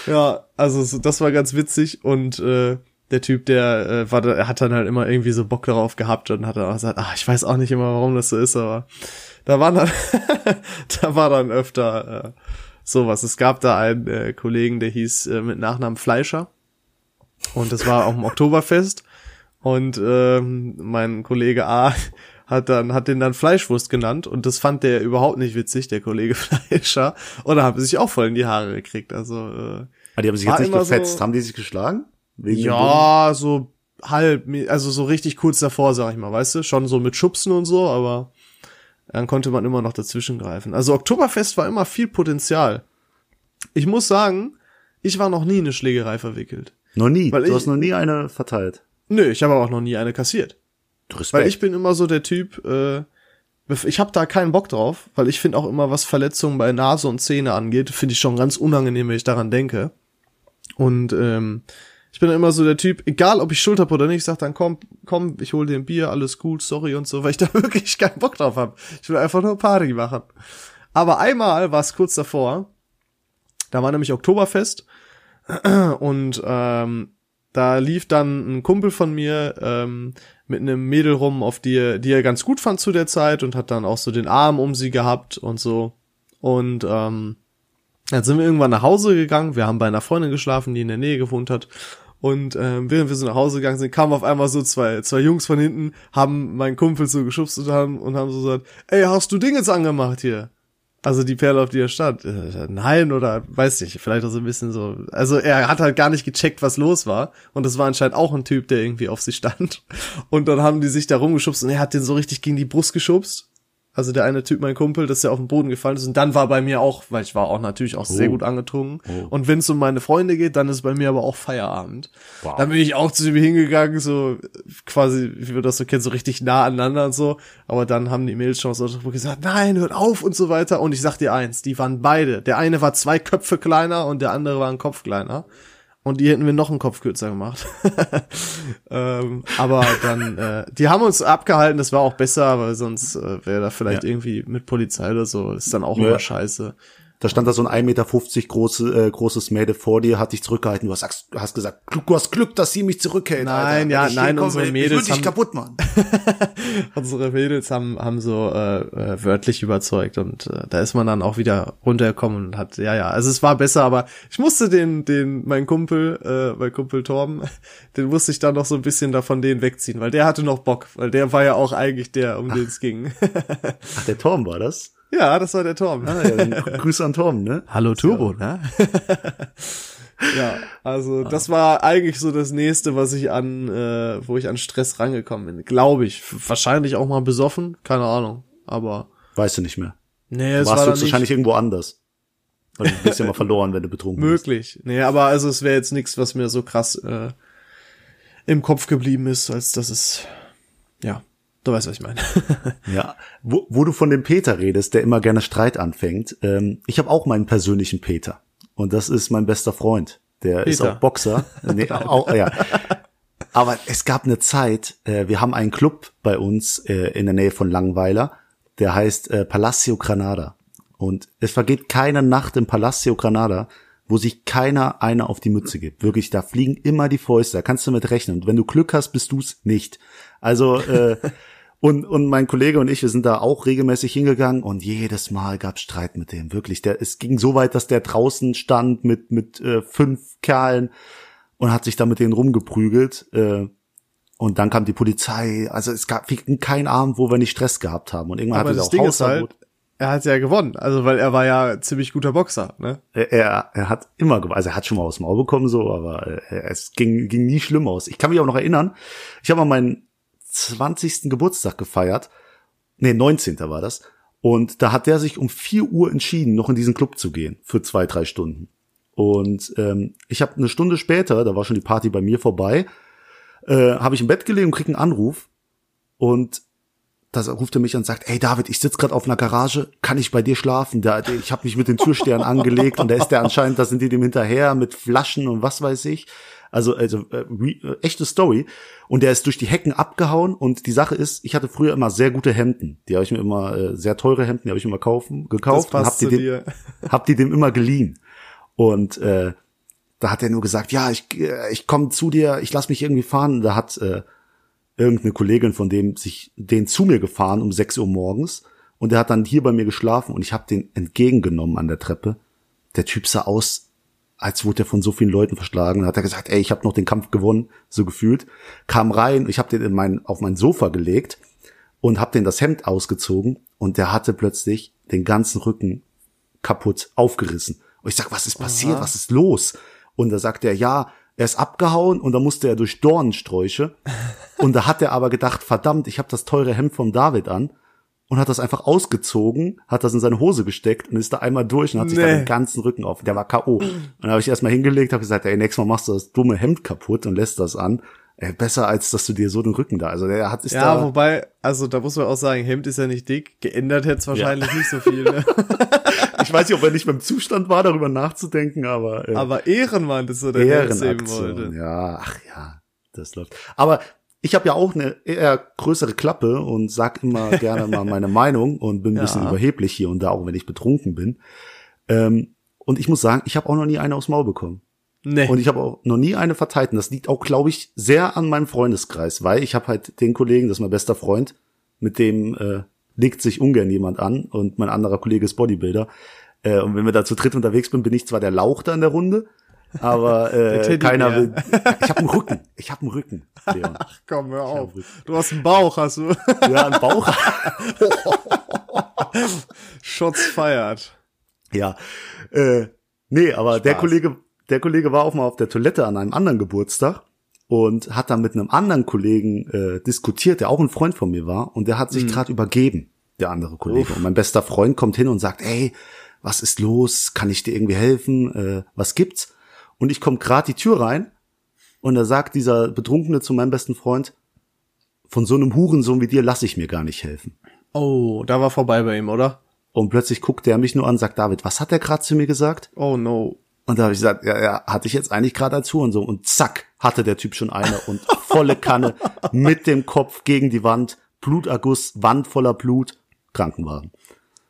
ja, also so, das war ganz witzig und äh, der Typ, der äh, war, da- er hat dann halt immer irgendwie so Bock darauf gehabt und hat dann auch gesagt, ah, ich weiß auch nicht immer, warum das so ist, aber da waren dann, da war dann öfter, äh, sowas. Es gab da einen äh, Kollegen, der hieß äh, mit Nachnamen Fleischer. Und das war auch im Oktoberfest. Und ähm, mein Kollege A hat dann hat den dann Fleischwurst genannt und das fand der überhaupt nicht witzig, der Kollege Fleischer. Und da haben sie sich auch voll in die Haare gekriegt. Also äh, Aber Ah, die haben sich jetzt nicht gefetzt. so- haben die sich geschlagen? Wegen ja, so halb, also so richtig kurz davor, sag ich mal, weißt du, schon so mit Schubsen und so, aber dann konnte man immer noch dazwischen greifen. Also Oktoberfest war immer viel Potenzial. Ich muss sagen, ich war noch nie in eine Schlägerei verwickelt. Noch nie. Weil du ich- hast noch nie eine verteilt. Nö, ich habe auch noch nie eine kassiert. Respekt. Weil ich bin immer so der Typ, äh, ich habe da keinen Bock drauf, weil ich finde auch immer, was Verletzungen bei Nase und Zähne angeht, finde ich schon ganz unangenehm, wenn ich daran denke. Und ähm, ich bin immer so der Typ, egal ob ich Schuld hab oder nicht, ich sag dann komm, komm, ich hol dir ein Bier, alles gut, sorry und so, weil ich da wirklich keinen Bock drauf hab. Ich will einfach nur Party machen. Aber einmal war es kurz davor, da war nämlich Oktoberfest und ähm, da lief dann ein Kumpel von mir ähm, mit einem Mädel rum, auf die er, die er ganz gut fand zu der Zeit und hat dann auch so den Arm um sie gehabt und so. Und ähm, dann sind wir irgendwann nach Hause gegangen. Wir haben bei einer Freundin geschlafen, die in der Nähe gewohnt hat. Und ähm, während wir so nach Hause gegangen sind, kamen auf einmal so zwei, zwei Jungs von hinten, haben meinen Kumpel so geschubst und haben, und haben so gesagt, ey, hast du Dingens angemacht hier? Also die Perle, auf die er stand. Äh, nein, oder weiß nicht, vielleicht auch so ein bisschen so. Also er hat halt gar nicht gecheckt, was los war. Und das war anscheinend auch ein Typ, der irgendwie auf sie stand. Und dann haben die sich da rumgeschubst und er hat den so richtig gegen die Brust geschubst. Also der eine Typ, mein Kumpel, dass er auf den Boden gefallen ist. Und dann war bei mir auch, weil ich war auch natürlich auch sehr Oh. gut angetrunken. Oh. Und wenn es um meine Freunde geht, dann ist bei mir aber auch Feierabend. Wow. Dann bin ich auch zu ihm hingegangen, so quasi, wie wir das so kennen, so richtig nah aneinander und so. Aber dann haben die Mädels schon so gesagt, nein, hört auf und so weiter. Und ich sag dir eins, die waren beide. Der eine war zwei Köpfe kleiner und der andere war ein Kopf kleiner. Und die hätten wir noch einen Kopf kürzer gemacht. ähm, aber dann, äh, die haben uns abgehalten, das war auch besser, weil sonst äh, wäre da vielleicht Ja. irgendwie mit Polizei oder so. Ist dann auch Ja. immer scheiße. Da stand da so ein 1,50 Meter große, äh, großes Mädel vor dir, hat dich zurückgehalten. Du hast, hast gesagt, du hast Glück, dass sie mich zurückhält. Nein, Alter. Ja, ich nein, komme, unsere ich Mädels dich haben- kaputt machen. Unsere Mädels haben, haben so äh, äh, wörtlich überzeugt und äh, da ist man dann auch wieder runtergekommen und hat, ja, ja, also es war besser, aber ich musste den, den, mein Kumpel, äh, mein Kumpel Torben, den musste ich dann noch so ein bisschen davon den wegziehen, weil der hatte noch Bock, weil der war ja auch eigentlich der, um den es ging. Ach, der Torben war das? Ja, das war der Torben. Ah, ja, Grüße an Torben, ne? Hallo Turbo, ne? ja, also das war eigentlich so das nächste, was ich an, äh, wo ich an Stress rangekommen bin. Glaube ich. Wahrscheinlich auch mal besoffen, keine Ahnung. Aber Weißt du nicht mehr. nee, Du es warst war jetzt nicht wahrscheinlich irgendwo anders. Weil du bist ja mal verloren, wenn du betrunken bist. möglich. Nee, aber also es wäre jetzt nichts, was mir so krass äh, im Kopf geblieben ist, als dass es ja, du weißt, was ich meine. Ja, wo, wo du von dem Peter redest, der immer gerne Streit anfängt. Ähm, ich habe auch meinen persönlichen Peter. Und das ist mein bester Freund. Der ist Peter. auch Boxer. nee, auch, ja. Aber es gab eine Zeit, äh, wir haben einen Club bei uns äh, in der Nähe von Langweiler, der heißt äh, Palacio Granada. Und es vergeht keine Nacht im Palacio Granada, wo sich keiner einer auf die Mütze gibt. Wirklich, da fliegen immer die Fäuste, da kannst du mit rechnen. Und wenn du Glück hast, bist du's nicht. Also, äh, und, und mein Kollege und ich, wir sind da auch regelmäßig hingegangen und jedes Mal gab Streit mit dem. Wirklich, der, es ging so weit, dass der draußen stand mit, mit äh, fünf Kerlen und hat sich da mit denen rumgeprügelt. Äh, und dann kam die Polizei. Also es gab keinen Abend, wo wir nicht Stress gehabt haben. Und irgendwann aber hatte das er auch Ding ist halt, er hat ja gewonnen, also weil er war ja ziemlich guter Boxer, ne? Er, er, er hat immer gewonnen. Also er hat schon mal aus dem Maul bekommen, so, aber äh, es ging, ging nie schlimm aus. Ich kann mich auch noch erinnern, ich habe mal meinen 20. Geburtstag gefeiert. Nee, 19. war das. Und da hat der sich um 4 Uhr entschieden, noch in diesen Club zu gehen für zwei, drei Stunden. Und ähm, ich habe eine Stunde später, da war schon die Party bei mir vorbei, äh, habe ich im Bett gelegen und krieg einen Anruf. Und da ruft er mich an und sagt, ey David, ich sitze gerade auf einer Garage, kann ich bei dir schlafen? Da, ich habe mich mit den Türstern angelegt und da ist der anscheinend, da sind die dem hinterher mit Flaschen und was weiß ich. Also, also äh, re- äh, echte Story. Und der ist durch die Hecken abgehauen und die Sache ist, ich hatte früher immer sehr gute Hemden. Die habe ich mir immer, äh, sehr teure Hemden, die habe ich immer kaufen, gekauft Das und hab die, dem, dir. hab die dem immer geliehen. Und äh, da hat er nur gesagt, ja, ich, äh, ich komme zu dir, ich lass mich irgendwie fahren. Da hat äh, irgendeine Kollegin von dem sich den zu mir gefahren um 6 Uhr morgens und der hat dann hier bei mir geschlafen und ich habe den entgegengenommen an der Treppe der Typ sah aus, als wurde er von so vielen Leuten verschlagen. Hat er gesagt, ey, ich habe noch den Kampf gewonnen, so gefühlt. Kam rein, ich habe den in mein, auf mein Sofa gelegt und habe den das Hemd ausgezogen und der hatte plötzlich den ganzen Rücken kaputt aufgerissen. Und ich sag, was ist passiert? Aha. Was ist los? Und da sagt er, ja, er ist abgehauen und da musste er durch Dornensträuche. und da hat er aber gedacht, verdammt, ich habe das teure Hemd von David an und hat das einfach ausgezogen, hat das in seine Hose gesteckt und ist da einmal durch und hat sich Nee. dann den ganzen Rücken auf. Der war K.O. Und dann habe ich erstmal hingelegt, habe gesagt, ey, nächstes Mal machst du das dumme Hemd kaputt und lässt das an. Ey, besser als dass du dir so den Rücken da. Also der hat sich Ja, da. wobei, also da muss man auch sagen, Hemd ist ja nicht dick. Geändert hätte es wahrscheinlich nicht so viel. Ne? Ich weiß nicht, ob er nicht beim Zustand war, darüber nachzudenken, aber. Äh, Aber Ehrenmann ist so der sehen wollte. Ehrenaktion. Ja, ach ja, das läuft. Aber ich habe ja auch eine eher größere Klappe und sag immer gerne mal meine Meinung und bin ein Ja. bisschen überheblich hier und da, auch wenn ich betrunken bin. Ähm, und ich muss sagen, ich habe auch noch nie eine aufs Maul bekommen. Nee. Und ich habe auch noch nie eine verteilt. Und das liegt auch, glaube ich, sehr an meinem Freundeskreis, weil ich habe halt den Kollegen, das ist mein bester Freund, mit dem äh, legt sich ungern jemand an und mein anderer Kollege ist Bodybuilder. Äh, und wenn wir da zu dritt unterwegs sind, bin ich zwar der Lauch da in der Runde, aber Der äh, keiner will. Ich habe einen Rücken. Ich habe einen Rücken. Leon. Komm, hör auf. Du hast einen Bauch, hast du. Ja, einen Bauch. Shots feiert. ja. Äh, nee, aber der Spaß. Kollege, der Kollege war auch mal auf der Toilette an einem anderen Geburtstag und hat dann mit einem anderen Kollegen äh, diskutiert, der auch ein Freund von mir war und der hat sich Mhm. gerade übergeben, der andere Kollege. Und mein bester Freund kommt hin und sagt, ey, was ist los? Kann ich dir irgendwie helfen? Äh, was gibt's? Und ich komme gerade die Tür rein und da sagt dieser Betrunkene zu meinem besten Freund, von so einem Hurensohn wie dir lasse ich mir gar nicht helfen. Oh, da war vorbei bei ihm, oder? Und plötzlich guckt er mich nur an und sagt, David, was hat er gerade zu mir gesagt? Oh no. Und da habe ich gesagt, ja, ja, hatte ich jetzt eigentlich gerade als Hurensohn. Und zack, hatte der Typ schon eine und volle Kanne mit dem Kopf gegen die Wand, Bluterguss, Wand voller Blut, Krankenwagen.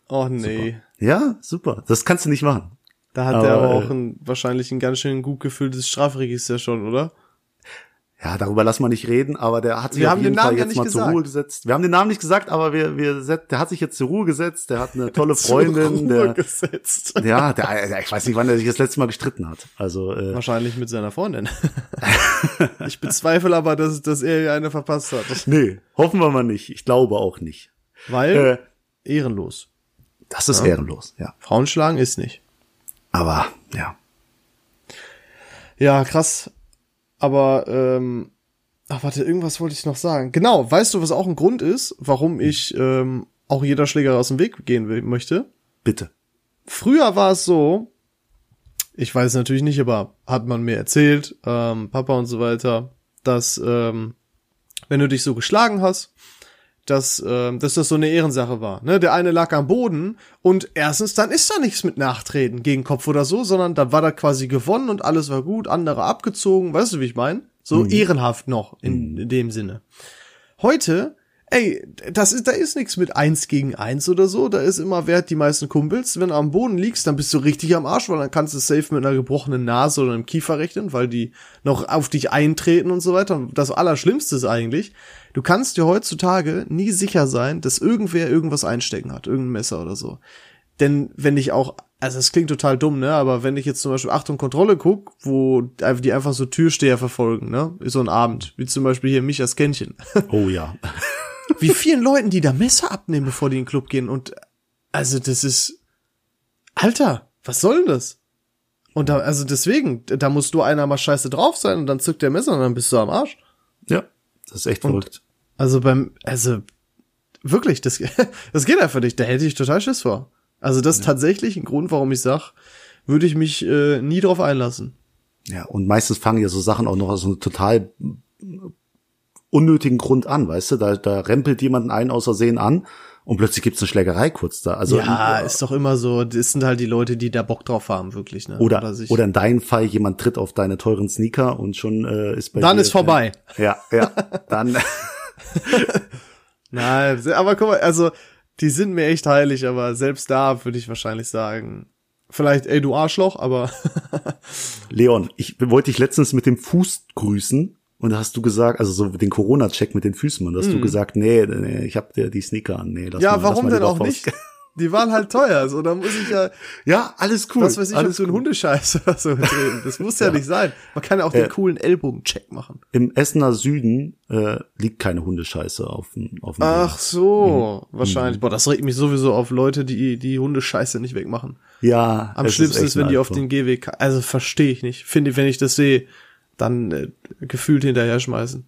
Oh nee. Ja, super. Das kannst du nicht machen. Da hat Aber, er aber äh, auch ein, wahrscheinlich ein ganz schön gut gefülltes Strafregister schon, oder? Ja, darüber lassen wir nicht reden, aber der hat sich Wir auf haben jeden den Namen Fall ja jetzt nicht mal gesagt. zur Ruhe gesetzt. Wir haben den Namen nicht gesagt, aber wir, wir, der hat sich jetzt zur Ruhe gesetzt. Der hat eine tolle Freundin. Zur Ruhe Der, gesetzt. ja, der, der, ich weiß nicht, wann er sich das letzte Mal gestritten hat. Also, äh, Wahrscheinlich mit seiner Freundin. ich bezweifle aber, dass, dass er eine verpasst hat. nee, hoffen wir mal nicht. Ich glaube auch nicht. Weil Äh, ehrenlos. das ist ehrenlos, ja. Frauen schlagen ist nicht. Aber, ja. Ja, krass. Aber, ähm, ach warte, irgendwas wollte ich noch sagen. Genau, weißt du, was auch ein Grund ist, warum ich ähm, auch jeder Schlägerei aus dem Weg gehen will, möchte? Bitte. Früher war es so, ich weiß natürlich nicht, aber hat man mir erzählt, ähm, Papa und so weiter, dass ähm, wenn du dich so geschlagen hast, dass, ähm, dass das so eine Ehrensache war. Ne? Der eine lag am Boden und erstens, dann ist da nichts mit Nachtreten gegen Kopf oder so, sondern da war da quasi gewonnen und alles war gut, andere abgezogen, weißt du, wie ich meine? So ehrenhaft noch in, in dem Sinne. Heute, ey, das ist, da ist nichts mit eins gegen eins oder so. Da ist immer wert die meisten Kumpels. Wenn du am Boden liegst, dann bist du richtig am Arsch, weil dann kannst du safe mit einer gebrochenen Nase oder einem Kiefer rechnen, weil die noch auf dich eintreten und so weiter. Und das Allerschlimmste ist eigentlich, du kannst dir heutzutage nie sicher sein, dass irgendwer irgendwas einstecken hat, irgendein Messer oder so. Denn wenn ich auch, also es klingt total dumm, ne, aber wenn ich jetzt zum Beispiel Achtung Kontrolle guck, wo die einfach so Türsteher verfolgen, ne, ist so ein Abend, wie zum Beispiel hier Michas Kännchen. Oh ja. wie vielen Leuten die da Messer abnehmen, bevor die in den Club gehen und also das ist Alter, was soll denn das? Und da, also deswegen, da musst du einer mal scheiße drauf sein und dann zückt der Messer und dann bist du am Arsch. Ja. Das ist echt Und- verrückt. Also beim, also wirklich, das, das geht einfach nicht. Da hätte ich total Schiss vor. Also das ist tatsächlich ein Grund, warum ich sag, würde ich mich äh, nie drauf einlassen. Ja, und meistens fangen ja so Sachen auch noch aus einem total unnötigen Grund an, weißt du? Da, da rempelt jemand einen aus Versehen an und plötzlich gibt's eine Schlägerei kurz da. Also ja, äh, ist doch immer so. Das sind halt die Leute, die da Bock drauf haben, wirklich. Ne? oder, sich, oder in deinem Fall, jemand tritt auf deine teuren Sneaker und schon äh, ist bei dann dir, ist vorbei. Ja, ja, dann Nein, aber guck mal, also die sind mir echt heilig, aber selbst da würde ich wahrscheinlich sagen, vielleicht, ey du Arschloch, aber Leon, ich wollte dich letztens mit dem Fuß grüßen und da hast du gesagt, also so den Corona-Check mit den Füßen und da hast du gesagt, nee, nee ich hab dir die Sneaker an. Nee, lass ja, mal, lass warum mal denn auch nicht? die waren halt teuer. So, da muss ich ja, Ja, alles cool. was weiß ich, ob alles so ein Hundescheiß oder so treten. Das muss ja, nicht sein. Man kann ja auch den coolen Ellbogencheck machen. Im Essener Süden äh, liegt keine Hundescheiße auf dem auf dem Ach so, wahrscheinlich. Boah, das regt mich sowieso auf Leute, die die Hundescheiße nicht wegmachen. Ja, Am schlimmsten echt ist, wenn die auf den Gehweg, also verstehe ich nicht. Finde, wenn ich das sehe, dann äh, gefühlt hinterher schmeißen.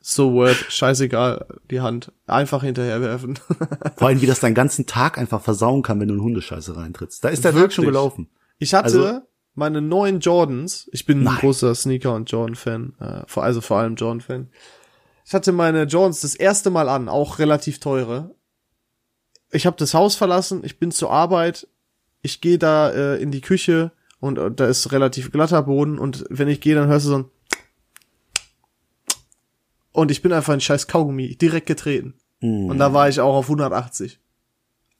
so word, scheißegal, die Hand einfach hinterher werfen. Vor allem, wie das deinen ganzen Tag einfach versauen kann, wenn du in Hundescheiße reintrittst. Da ist der Tag schon Wirklich. gelaufen. Ich hatte Also- meine neuen Jordans. Ich bin ein Nein. großer Sneaker und Jordan-Fan, äh, also vor allem Jordan-Fan. Ich hatte meine Jordans das erste Mal an, auch relativ teure. Ich habe das Haus verlassen, ich bin zur Arbeit, ich gehe da äh, in die Küche und äh, da ist relativ glatter Boden und wenn ich gehe, dann hörst du so ein und ich bin einfach ein scheiß Kaugummi direkt getreten. Mhm. Und da war ich auch auf 180.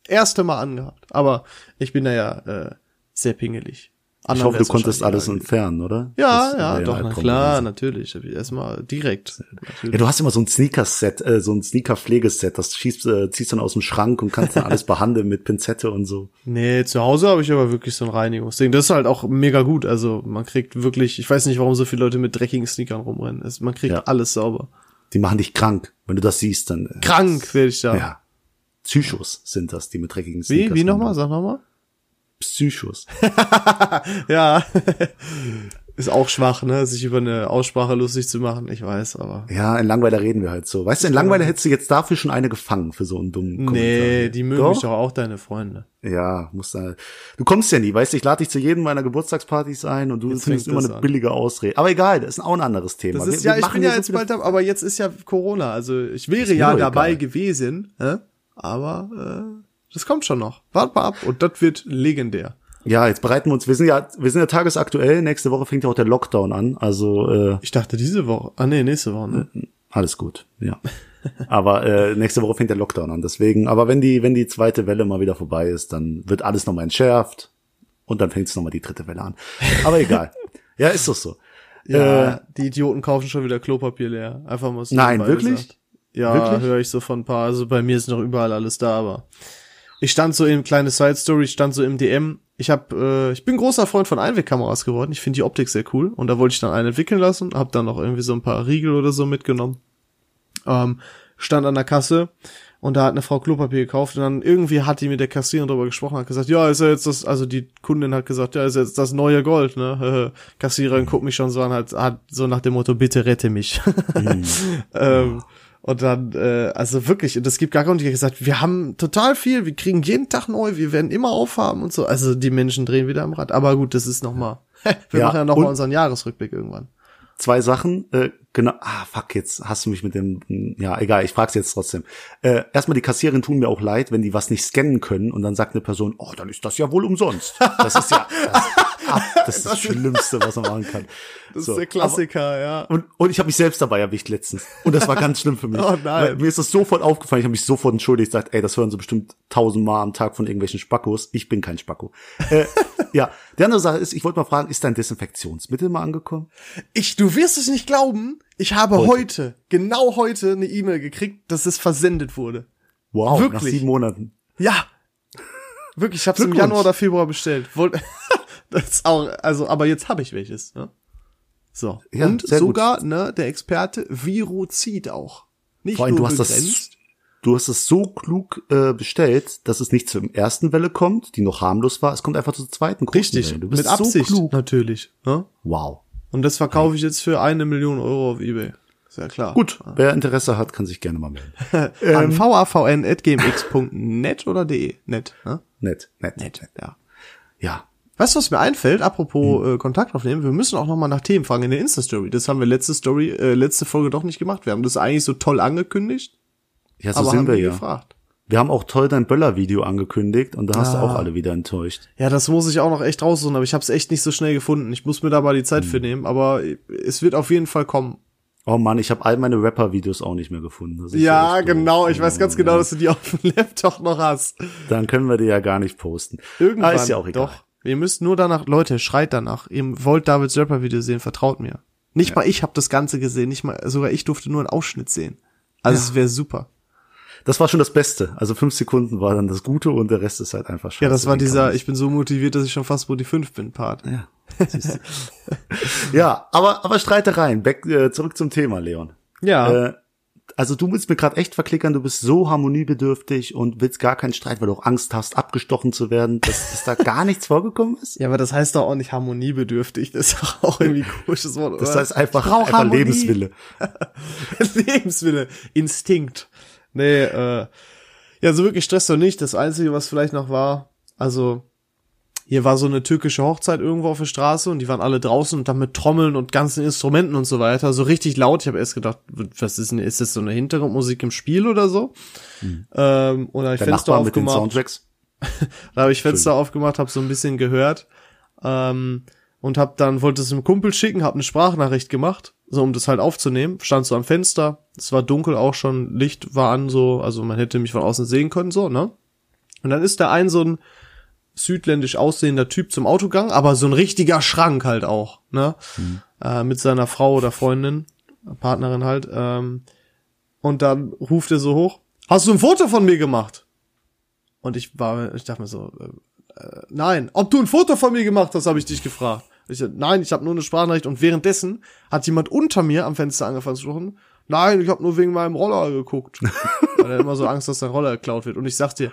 Erste Mal angehabt. Aber ich bin da ja äh, sehr pingelig. Ich hoffe, du konntest alles entfernen, oder? Ja, Das ja, doch, na klar, gewesen. natürlich. Erstmal direkt. Ja, Natürlich. du hast immer so ein Sneaker-Set, äh, so ein Sneaker-Pflegeset, das schießt, äh, ziehst dann aus dem Schrank und kannst dann alles behandeln mit Pinzette und so. Nee, zu Hause habe ich aber wirklich so ein Reinigungsding. Das ist halt auch mega gut. Also man kriegt wirklich, ich weiß nicht, warum so viele Leute mit dreckigen Sneakern rumrennen. Es- Man kriegt Ja. alles sauber. Die machen dich krank. Wenn du das siehst, dann äh, Krank werde ich da. ja. Psychos sind das, die mit dreckigen Wie, Sneakers. wie nochmal? Sag nochmal. Psychos. Ja. ist auch schwach, ne, sich über eine Aussprache lustig zu machen. Ich weiß, aber. Ja, in Langweiler reden wir halt so. Weißt du, in Langweiler hättest du jetzt dafür schon eine gefangen für so einen dummen Kommentar. Nee, die mögen Doch? mich doch auch deine Freunde. Ja, muss da. Du kommst ja nie, weißt du, ich lade dich zu jedem meiner Geburtstagspartys ein und du Jetzt findest immer eine an. billige Ausrede. Aber egal, das ist auch ein anderes Thema. Das Wir- ist wir ja, ich machen bin ja jetzt bald, aber jetzt ist ja Corona. Also ich wäre ja dabei egal. gewesen, äh? aber äh, das kommt schon noch. Wart mal ab und das wird legendär. Ja, jetzt bereiten wir uns. Wir sind ja, wir sind ja tagesaktuell. Nächste Woche fängt ja auch der Lockdown an. Also äh, Ich dachte diese Woche. Ah nee, nächste Woche. Ne? alles gut. Ja. aber äh, nächste Woche fängt der Lockdown an. Deswegen. Aber wenn die, wenn die zweite Welle mal wieder vorbei ist, dann wird alles nochmal entschärft und dann fängt es nochmal die dritte Welle an. Aber egal. ja, ist doch so. Ja, Äh, die Idioten kaufen schon wieder Klopapier leer. Einfach mal so Nein, wirklich? gesagt. Ja, Wirklich? höre ich so von ein paar. Also bei mir ist noch überall alles da, aber ich stand so in kleine Side Story, ich stand so im DM. Ich hab, äh, ich bin großer Freund von Einwegkameras geworden. Ich finde die Optik sehr cool und da wollte ich dann eine entwickeln lassen, hab dann noch irgendwie so ein paar Riegel oder so mitgenommen. Ähm, stand an der Kasse und da hat eine Frau Klopapier gekauft und dann irgendwie hat die mit der Kassiererin darüber gesprochen, hat gesagt, ja, ist ja jetzt das, also die Kundin hat gesagt, ja, ist jetzt das neue Gold, ne? Kassiererin guckt mich schon so an, hat, hat so nach dem Motto, bitte rette mich. ähm, und dann, äh, also wirklich, und es gibt gar keinen, die gesagt, wir haben total viel, wir kriegen jeden Tag neu, wir werden immer aufhaben und so. Also die Menschen drehen wieder am Rad. Aber gut, das ist noch mal. Wir Ja, machen ja noch mal und- unseren Jahresrückblick irgendwann. zwei Sachen. Äh, genau. Ah, fuck, jetzt hast du mich mit dem. Ja, egal, ich frag's jetzt trotzdem. Äh, erstmal, die Kassiererin tun mir auch leid, wenn die was nicht scannen können und dann sagt eine Person, oh, dann ist das ja wohl umsonst. Das ist ja das, ab, das, ist das Schlimmste, was man machen kann. Das So, ist der Klassiker, ja. Und, und ich habe mich selbst dabei erwischt letztens. Und das war ganz schlimm für mich. Oh nein. Mir ist das sofort aufgefallen. Ich habe mich sofort entschuldigt. Sagt, ey, das hören sie bestimmt tausendmal am Tag von irgendwelchen Spackos. Ich bin kein Spacko. äh, ja, die andere Sache ist, ich wollte mal fragen, ist dein Desinfektionsmittel mal angekommen? Ich, du wirst es nicht glauben, ich habe heute, genau heute, eine E-Mail gekriegt, dass es versendet wurde. Wow, nach Wirklich? sieben Monaten. Ja. Wirklich, ich habe es im. Januar oder Februar bestellt. Das ist auch, also, aber jetzt habe ich welches. Ne? So. Ja, Und sogar, ne, der Experte, Virozid auch. Nicht Vor allem, nur du hast das, begrenzt. du hast es so klug äh, bestellt, dass es nicht zur ersten Welle kommt, die noch harmlos war. Es kommt einfach zur zweiten großen Richtig, Welle. Du bist mit Absicht, so klug. natürlich. Ne? Wow. Und das verkaufe ich jetzt für eine Million Euro auf Ebay. Ist ja klar. Gut, wer Interesse hat, kann sich gerne mal melden. An vavn.gmx.net oder de? Net, ne? nett, nett, Net, ja. Ja. Weißt du, was mir einfällt, apropos Hm. äh, Kontakt aufnehmen? Wir müssen auch noch mal nach Themen fragen in der Insta-Story. Das haben wir letzte Story, äh, letzte Folge doch nicht gemacht. Wir haben das eigentlich so toll angekündigt, Ja, so aber sind haben wir ja. gefragt. Wir haben auch toll dein Böller-Video angekündigt und da hast du Ah. auch alle wieder enttäuscht. Ja, das muss ich auch noch echt raussuchen, aber ich habe es echt nicht so schnell gefunden. Ich muss mir da mal die Hm. Zeit für nehmen, aber es wird auf jeden Fall kommen. Oh Mann, ich habe all meine Rapper-Videos auch nicht mehr gefunden. Ja, genau. Ich weiß ganz Oh, genau, ja. dass du die auf dem Laptop noch hast. Dann können wir die ja gar nicht posten. Irgendwann. Ah, ist ja auch egal. Doch. Ihr müsst nur danach, Leute, schreit danach. Ihr wollt Davids Rapper-Video sehen, vertraut mir. Nicht mal ich habe das Ganze gesehen, nicht mal, sogar ich durfte nur einen Ausschnitt sehen. Also es wäre super. Das war schon das Beste. Also fünf Sekunden war dann das Gute und der Rest ist halt einfach scheiße. Ja, das war dieser, ich bin so motiviert, dass ich schon fast wo die fünf bin, Part. Ja, ja aber, aber Streitereien. Back, äh, zurück zum Thema, Leon. Ja. Äh, also du willst mir gerade echt verklickern, du bist so harmoniebedürftig und willst gar keinen Streit, weil du auch Angst hast, abgestochen zu werden, dass, dass da gar nichts vorgekommen ist? Ja, aber das heißt doch auch nicht harmoniebedürftig. Das ist doch auch irgendwie ein komisches Wort. Das oder? heißt einfach, einfach Harmonie. Lebenswille. Lebenswille. Instinkt. Nee, äh, ja, so wirklich Stress doch nicht. Das Einzige, was vielleicht noch war, also hier war so eine türkische Hochzeit irgendwo auf der Straße und die waren alle draußen und dann mit Trommeln und ganzen Instrumenten und so weiter, so richtig laut. Ich habe erst gedacht, was ist denn, ist das so eine Hintergrundmusik im Spiel oder so? Ähm, und da hab ich Fenster Nachbar aufgemacht. Da habe ich Fenster aufgemacht, habe so ein bisschen gehört ähm, und habe dann wollte es einem Kumpel schicken, habe eine Sprachnachricht gemacht, so um das halt aufzunehmen. Stand so am Fenster, es war dunkel auch schon, Licht war an so, also man hätte mich von außen sehen können so, ne? Und dann ist da ein so ein südländisch aussehender Typ zum Auto gegangen, aber so ein richtiger Schrank halt auch, ne? Äh, mit seiner Frau oder Freundin, Partnerin halt. Ähm, und dann ruft er so hoch: Hast du ein Foto von mir gemacht? Und ich war, ich dachte mir so, äh, nein, ob du ein Foto von mir gemacht hast, habe ich dich gefragt. Ich nein, ich habe nur eine Sprachnachricht und währenddessen hat jemand unter mir am Fenster angefangen zu sprechen. Nein, ich habe nur wegen meinem Roller geguckt. Weil er immer so Angst, dass sein Roller geklaut wird. Und ich sag dir,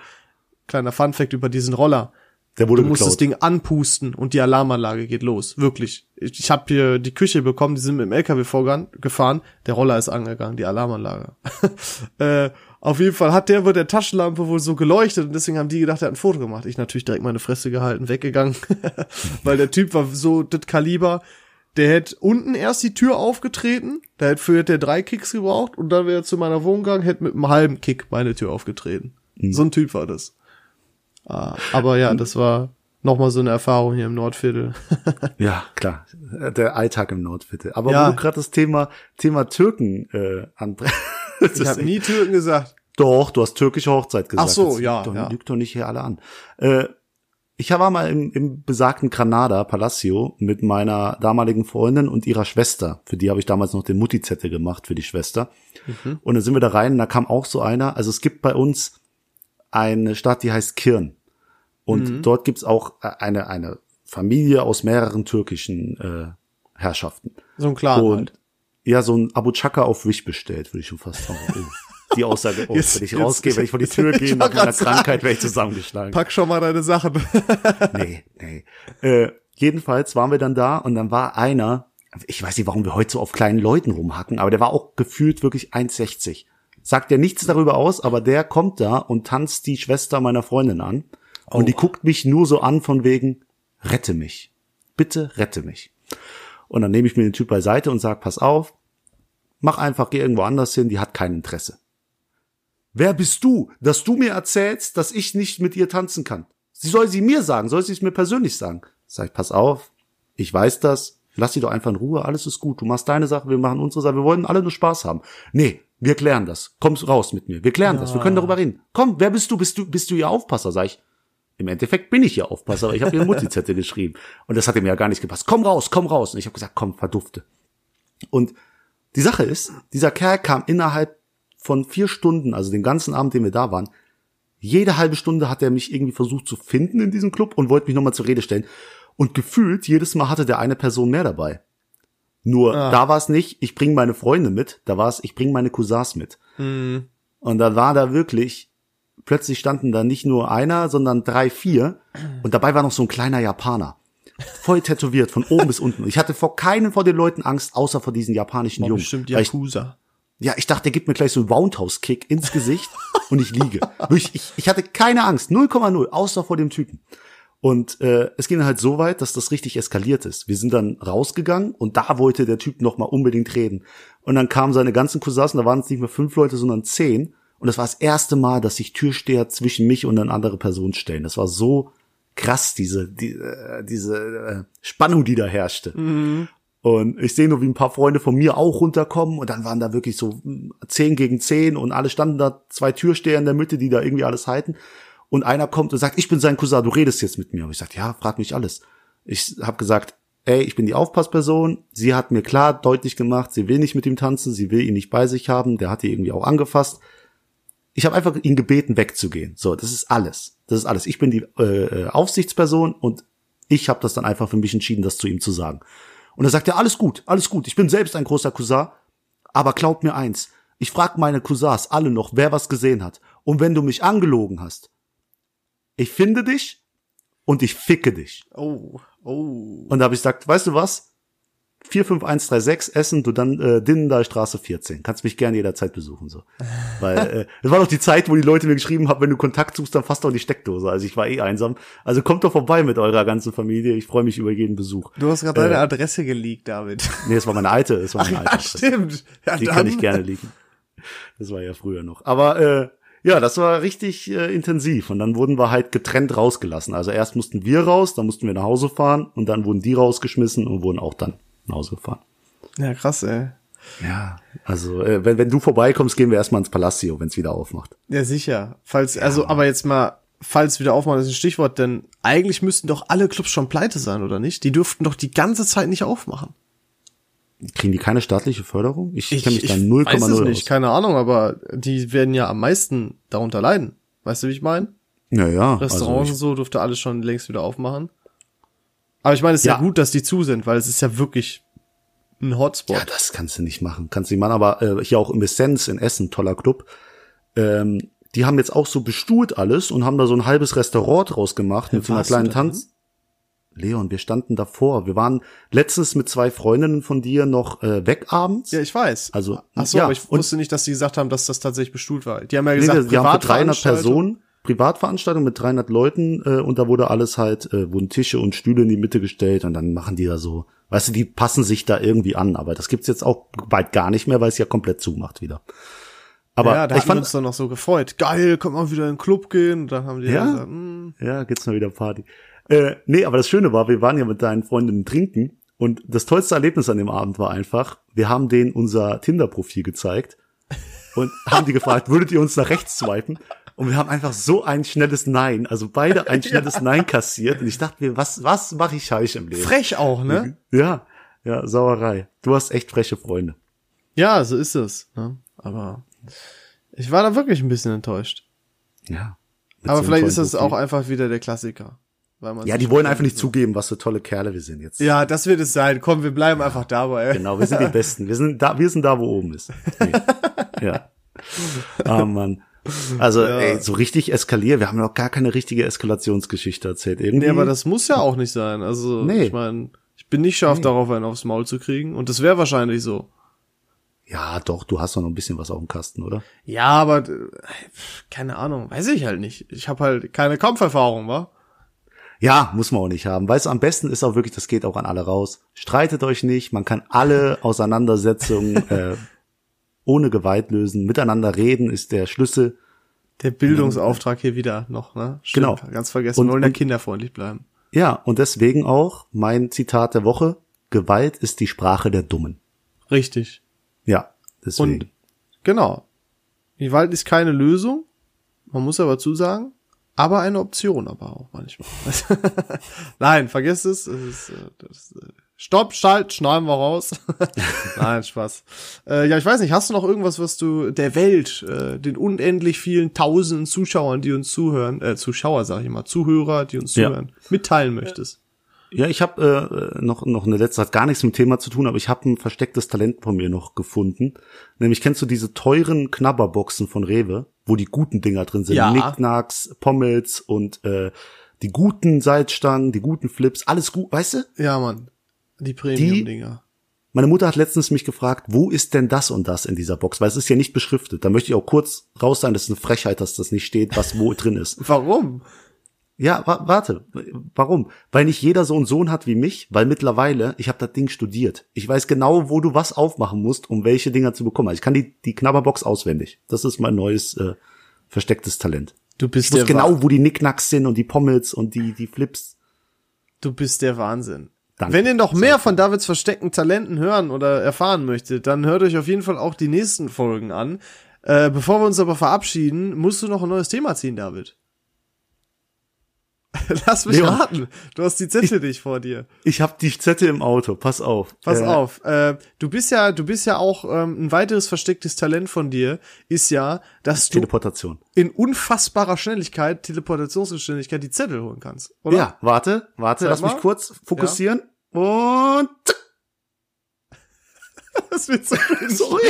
kleiner Funfact über diesen Roller. Der wurde Du musst das geklaut. Ding anpusten und die Alarmanlage geht los. Wirklich. Ich, ich habe hier die Küche bekommen, die sind mit dem LKW vorgegangen, gefahren. Der Roller ist angegangen, die Alarmanlage. äh, auf jeden Fall hat der mit der Taschenlampe wohl so geleuchtet und deswegen haben die gedacht, er hat ein Foto gemacht. Ich natürlich direkt meine Fresse gehalten, weggegangen. Weil der Typ war so das Kaliber. Der hätte unten erst die Tür aufgetreten, da hätte für hätte er drei Kicks gebraucht und dann wäre er zu meiner Wohnung gegangen, hätte mit einem halben Kick meine Tür aufgetreten. So ein Typ war das. Ah, aber ja, das war nochmal so eine Erfahrung hier im Nordviertel. Ja, klar. Der Alltag im Nordviertel. Aber Ja. wo du gerade das Thema, Thema Türken äh, anbringst. Ich habe nie Türken gesagt. Doch, du hast türkische Hochzeit gesagt. Ach so, Jetzt ja, Lügt doch, ja. lügt doch nicht hier alle an. Äh, ich war mal im, im besagten Granada Palacio mit meiner damaligen Freundin und ihrer Schwester. Für die habe ich damals noch den Mutti-Zettel gemacht für die Schwester. Mhm. Und dann sind wir da rein und da kam auch so einer. Also es gibt bei uns eine Stadt, die heißt Kirn. Und Mhm. dort gibt's auch äh, eine, eine Familie aus mehreren türkischen äh, Herrschaften. So ein Clan Und halt. Ja, so ein Abu Chaka auf Wish bestellt, würde ich schon fast sagen. Oh, die Aussage, oh, Jetzt- wenn ich jetzt- rausgehe, wenn ich vor die Tür gehe, nach meiner. Krankheit wäre ich zusammengeschlagen. Pack schon mal deine Sachen. Nee, nee. Äh, jedenfalls waren wir dann da und dann war einer, ich weiß nicht, warum wir heute so auf kleinen Leuten rumhacken, aber der war auch gefühlt wirklich 1,60. Sagt ja nichts darüber aus, aber der kommt da und tanzt die Schwester meiner Freundin an. Und die guckt mich nur so an von wegen, rette mich. Bitte rette mich. Und dann nehme ich mir den Typ beiseite und sag, pass auf, mach einfach, geh irgendwo anders hin, die hat kein Interesse. Wer bist du, dass du mir erzählst, dass ich nicht mit ihr tanzen kann? Sie soll sie mir sagen, soll sie es mir persönlich sagen. Sag ich, pass auf, ich weiß das, lass sie doch einfach in Ruhe, alles ist gut, du machst deine Sache, wir machen unsere Sache, wir wollen alle nur Spaß haben. Nee, wir klären das. Komm raus mit mir, wir klären das, wir können darüber reden. Komm, wer bist du? Bist du, bist du ihr Aufpasser? Sag ich, im Endeffekt bin ich ihr Aufpasser, aber ich habe ihr Mutti-Zettel geschrieben. Und das hat ihm ja gar nicht gepasst. Komm raus, komm raus. Und ich habe gesagt, komm, verdufte. Und die Sache ist, dieser Kerl kam innerhalb von vier Stunden, also den ganzen Abend, den wir da waren, jede halbe Stunde hat er mich irgendwie versucht zu finden in diesem Club und wollte mich nochmal zur Rede stellen. Und gefühlt, jedes Mal hatte der eine Person mehr dabei. Nur Ah. da war es nicht, ich bringe meine Freunde mit, da war es, ich bringe meine Cousins mit. Und dann war da wirklich, plötzlich standen da nicht nur einer, sondern drei, vier. Und dabei war noch so ein kleiner Japaner. Voll tätowiert, von oben bis unten. Ich hatte vor keinen von den Leuten Angst, außer vor diesen japanischen Jungen. Bestimmt Weil ich, Yakuza. ja, ich dachte, der gibt mir gleich so einen Roundhouse-Kick ins Gesicht und ich liege. Wirklich, ich, ich hatte keine Angst, 0,0, außer vor dem Typen. Und äh, es ging dann halt so weit, dass das richtig eskaliert ist. Wir sind dann rausgegangen und da wollte der Typ noch mal unbedingt reden. Und dann kamen seine ganzen Cousins, da waren es nicht mehr fünf Leute, sondern zehn. Und das war das erste Mal, dass sich Türsteher zwischen mich und eine andere Person stellen. Das war so krass, diese, die, äh, diese äh, Spannung, die da herrschte. Und ich sehe nur, wie ein paar Freunde von mir auch runterkommen und dann waren da wirklich so zehn gegen zehn und alle standen da, zwei Türsteher in der Mitte, die da irgendwie alles halten. Und einer kommt und sagt, ich bin sein Cousin, du redest jetzt mit mir. Und ich sag, ja, frag mich alles. Ich habe gesagt, ey, ich bin die Aufpassperson. Sie hat mir klar deutlich gemacht, sie will nicht mit ihm tanzen, sie will ihn nicht bei sich haben. Der hat die irgendwie auch angefasst. Ich habe einfach ihn gebeten, wegzugehen. So, das ist alles. Das ist alles. Ich bin die äh, Aufsichtsperson und ich habe das dann einfach für mich entschieden, das zu ihm zu sagen. Und er sagt ja, alles gut, alles gut. Ich bin selbst ein großer Cousin, aber glaub mir eins. Ich frag meine Cousins alle noch, wer was gesehen hat. Und wenn du mich angelogen hast, ich finde dich und ich ficke dich. Oh, oh. Und da habe ich gesagt, weißt du was? 45136 Essen, du dann äh, Dinnendahl Straße 14. Kannst mich gerne jederzeit besuchen so. Weil äh, das war doch die Zeit, wo die Leute mir geschrieben haben, wenn du Kontakt suchst, dann fasst doch die Steckdose. Also ich war eh einsam. Also kommt doch vorbei mit eurer ganzen Familie. Ich freue mich über jeden Besuch. Du hast gerade äh, deine Adresse geleakt, David. Nee, das war meine alte, das war meine Ach, alte. ja, stimmt. Ja, die dann- kann ich gerne leaken. Das war ja früher noch. Aber äh, ja, das war richtig äh, intensiv. Und dann wurden wir halt getrennt rausgelassen. Also erst mussten wir raus, dann mussten wir nach Hause fahren und dann wurden die rausgeschmissen und wurden auch dann nach Hause gefahren. Ja, krass, ey. Ja, also äh, wenn, wenn du vorbeikommst, gehen wir erstmal ins Palacio, wenn es wieder aufmacht. Ja, sicher. Falls, also, aber jetzt mal, falls wieder aufmachen, das ist ein Stichwort, denn eigentlich müssten doch alle Clubs schon pleite sein, oder nicht? Die dürften doch die ganze Zeit nicht aufmachen. Kriegen die keine staatliche Förderung? Ich, Ich, kenne mich ich da weiß es 0,0 nicht, aus. keine Ahnung, aber die werden ja am meisten darunter leiden. Weißt du, wie ich meine? Ja, ja. Restaurants Also und so dürfte alles schon längst wieder aufmachen. Aber ich meine, es ist ja. Ja. gut, dass die zu sind, weil es ist ja wirklich ein Hotspot. ja, das kannst du nicht machen. Kannst du nicht machen. Aber äh, hier auch im Essenz in Essen, toller Club. Ähm, die haben jetzt auch so bestuhlt alles und haben da so ein halbes Restaurant draus gemacht mit so einer kleinen da Tanz. Leon, wir standen davor. Wir waren letztens mit zwei Freundinnen von dir noch äh, weg abends. Ja, ich weiß. Also, Ach so, ja, aber ich wusste nicht, dass sie gesagt haben, dass das tatsächlich bestuhlt war. Die haben ja Nee, gesagt, wir haben für 300 Privatveranstaltung. Personen, Privatveranstaltung mit 300 Leuten äh, und da wurde alles halt, äh, wurden Tische und Stühle in die Mitte gestellt und dann machen die da so, weißt du, die passen sich da irgendwie an, aber das gibt's jetzt auch bald gar nicht mehr, weil es ja komplett zumacht wieder. Aber ja, da ich haben wir fand, uns dann noch so gefreut. Geil, können wir wieder in den Club gehen. Und dann haben die Ja? gesagt, hm, ja, geht's mal wieder Party. Äh, nee, aber das Schöne war, wir waren ja mit deinen Freundinnen trinken und das tollste Erlebnis an dem Abend war einfach, wir haben denen unser Tinder-Profil gezeigt und haben die gefragt, würdet ihr uns nach rechts swipen? Und wir haben einfach so ein schnelles Nein, also beide ein schnelles Nein kassiert. Und ich dachte mir, was, was mache ich falsch im Leben? frech auch, ne? Ja, ja, Sauerei. Du hast echt freche Freunde. Ja, so ist es. Ne? Aber ich war da wirklich ein bisschen enttäuscht. Ja. Aber so vielleicht ist das Profil. auch einfach wieder der Klassiker. Weil man Ja, die wollen einfach nicht zugeben, was für tolle Kerle wir sind jetzt. Ja, das wird es sein. Komm, wir bleiben einfach dabei. Genau, wir sind die Besten. Wir sind da, wir sind da, wo oben ist. Nee. Ja. Ah, Mann. Also, ey, so richtig eskaliert. Wir haben noch gar keine richtige Eskalationsgeschichte erzählt. Irgendwie. Nee, aber das muss ja auch nicht sein. Also, Nee. ich meine, ich bin nicht scharf darauf, einen aufs Maul zu kriegen. Und das wäre wahrscheinlich so. ja, doch, du hast doch noch ein bisschen was auf dem Kasten, oder? Ja, aber äh, keine Ahnung, weiß ich halt nicht. Ich habe halt keine Kampferfahrung, wa? Ja, muss man auch nicht haben. Weißt du, am besten ist auch wirklich, das geht auch an alle raus. Streitet euch nicht. Man kann alle Auseinandersetzungen äh, ohne Gewalt lösen. Miteinander reden ist der Schlüssel. Der Bildungsauftrag hier wieder noch, ne? Stimmt, Genau. Ganz vergessen, Und- wollen ja und- kinderfreundlich bleiben. Ja, und deswegen auch mein Zitat der Woche. Gewalt ist die Sprache der Dummen. Richtig. Ja, deswegen. Und genau. Gewalt ist keine Lösung. Man muss aber zusagen, aber eine Option aber auch manchmal. Nein, vergesst es. es ist, äh, das, äh, Stopp, Schalt, schneiden wir raus. Nein, Spaß. Äh, ja, ich weiß nicht, hast du noch irgendwas, was du der Welt, äh, den unendlich vielen tausenden Zuschauern, die uns zuhören, äh, Zuschauer sag ich mal, Zuhörer, die uns Ja. zuhören, mitteilen möchtest? Ja, ich habe äh, noch noch eine letzte hat gar nichts mit dem Thema zu tun, aber ich habe ein verstecktes Talent von mir noch gefunden. Nämlich kennst du diese teuren Knabberboxen von Rewe, wo die guten Dinger drin sind, Ja. Knickknacks, Pommels und äh, die guten Salzstangen, die guten Flips, alles gut, weißt du? Ja, Mann. Die Premium-Dinger. Meine Mutter hat letztens mich gefragt, wo ist denn das und das in dieser Box? Weil es ist ja nicht beschriftet. Da möchte ich auch kurz raus sein, das ist eine Frechheit, dass das nicht steht, was wo drin ist. Warum? Ja, wa warte. Warum? Weil nicht jeder so einen Sohn hat wie mich, weil mittlerweile, ich habe das Ding studiert. Ich weiß genau, wo du was aufmachen musst, um welche Dinger zu bekommen. Also ich kann die, die Knabberbox auswendig. Das ist mein neues äh, verstecktes Talent. Du Ich bist weiß der Wa- genau, wo die Nicknacks sind und die Pommels und die, die Flips. Du bist der Wahnsinn. Danke. Wenn ihr noch mehr von Davids versteckten Talenten hören oder erfahren möchtet, dann hört euch auf jeden Fall auch die nächsten Folgen an. Äh, bevor wir uns aber verabschieden, musst du noch ein neues Thema ziehen, David. Lass mich Leon. raten. Du hast die Zettel nicht vor dir. Ich habe die Zettel im Auto. Pass auf. Pass Äh, auf. Äh, du bist ja, du bist ja auch ähm, ein weiteres verstecktes Talent von dir ist ja, dass du Teleportation. in unfassbarer Schnelligkeit, Teleportationsgeschwindigkeit, die Zettel holen kannst. Oder? Ja, warte, warte, Zeig lass mich mal. kurz fokussieren. Und Das wird so sorry.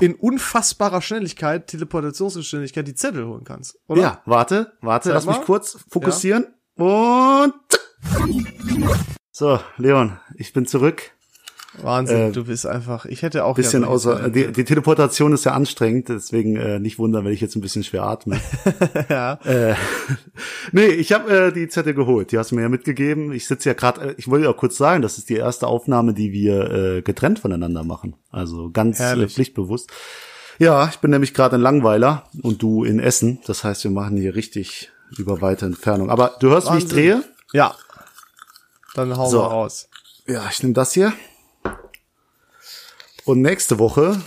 In unfassbarer Schnelligkeit, Teleportationsgeschwindigkeit, die Zettel holen kannst. Oder? Ja, warte, warte, Zeig lass mich mal. kurz fokussieren. Und so, Leon, ich bin zurück. Wahnsinn, Äh, du bist einfach, ich hätte auch Bisschen gerne solche außer, die, die Teleportation ist ja anstrengend, deswegen äh, nicht wundern, wenn ich jetzt ein bisschen schwer atme. ja. äh, nee, ich habe äh, die Zettel geholt, die hast du mir ja mitgegeben. Ich sitze ja gerade, äh, ich wollte auch kurz sagen, das ist die erste Aufnahme, die wir äh, getrennt voneinander machen. Also ganz äh, Herrlich. pflichtbewusst. Ja, ich bin nämlich gerade in Langweiler und du in Essen. Das heißt, wir machen hier richtig über weite Entfernung. Aber du hörst, wie ich Wahnsinn. drehe? Ja. Dann hau So. mal raus. Ja, ich nehme das hier. Und nächste Woche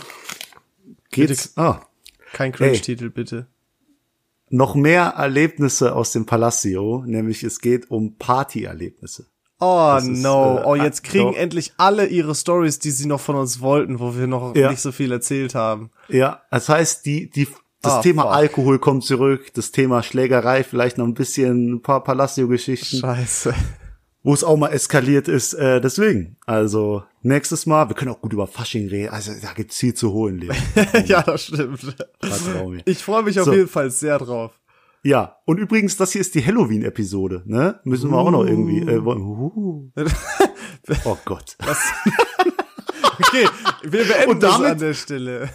geht's ah, Kein Cringe-Titel, bitte. noch mehr Erlebnisse aus dem Palacio, nämlich es geht um Partyerlebnisse. Oh Das ist, no. äh, oh, jetzt kriegen so. endlich alle ihre Stories, die sie noch von uns wollten, wo wir noch Ja. nicht so viel erzählt haben. Ja, das heißt, die, die, das Ah, Thema fuck. Alkohol kommt zurück, das Thema Schlägerei, vielleicht noch ein bisschen ein paar Palacio-Geschichten, Scheiße. Wo es auch mal eskaliert ist. Äh, deswegen, also nächstes Mal, wir können auch gut über Fasching reden. Also da gibt's viel zu holen, Leon. ja, das stimmt. Ich freue mich auf So. jeden Fall sehr drauf. Ja, und übrigens, das hier ist die Halloween-Episode, ne? Müssen wir auch noch irgendwie. Äh, uh. Oh Gott. Okay, wir beenden Und damit- das an der Stelle.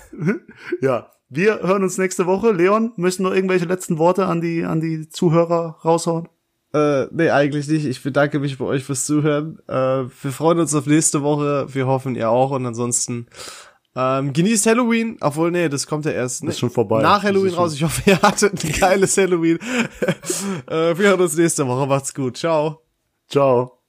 Ja, wir hören uns nächste Woche. Leon, müssen noch irgendwelche letzten Worte an die an die Zuhörer raushauen? Äh, nee, eigentlich nicht. Ich bedanke mich bei euch fürs Zuhören. Äh, wir freuen uns auf nächste Woche. Wir hoffen, ihr auch. Und ansonsten ähm, genießt Halloween. Obwohl, nee, das kommt ja erst ne? Ist schon vorbei. nach Halloween raus. Ich hoffe, ihr hattet ein geiles Halloween. äh, wir hören uns nächste Woche. Macht's gut. Ciao. Ciao.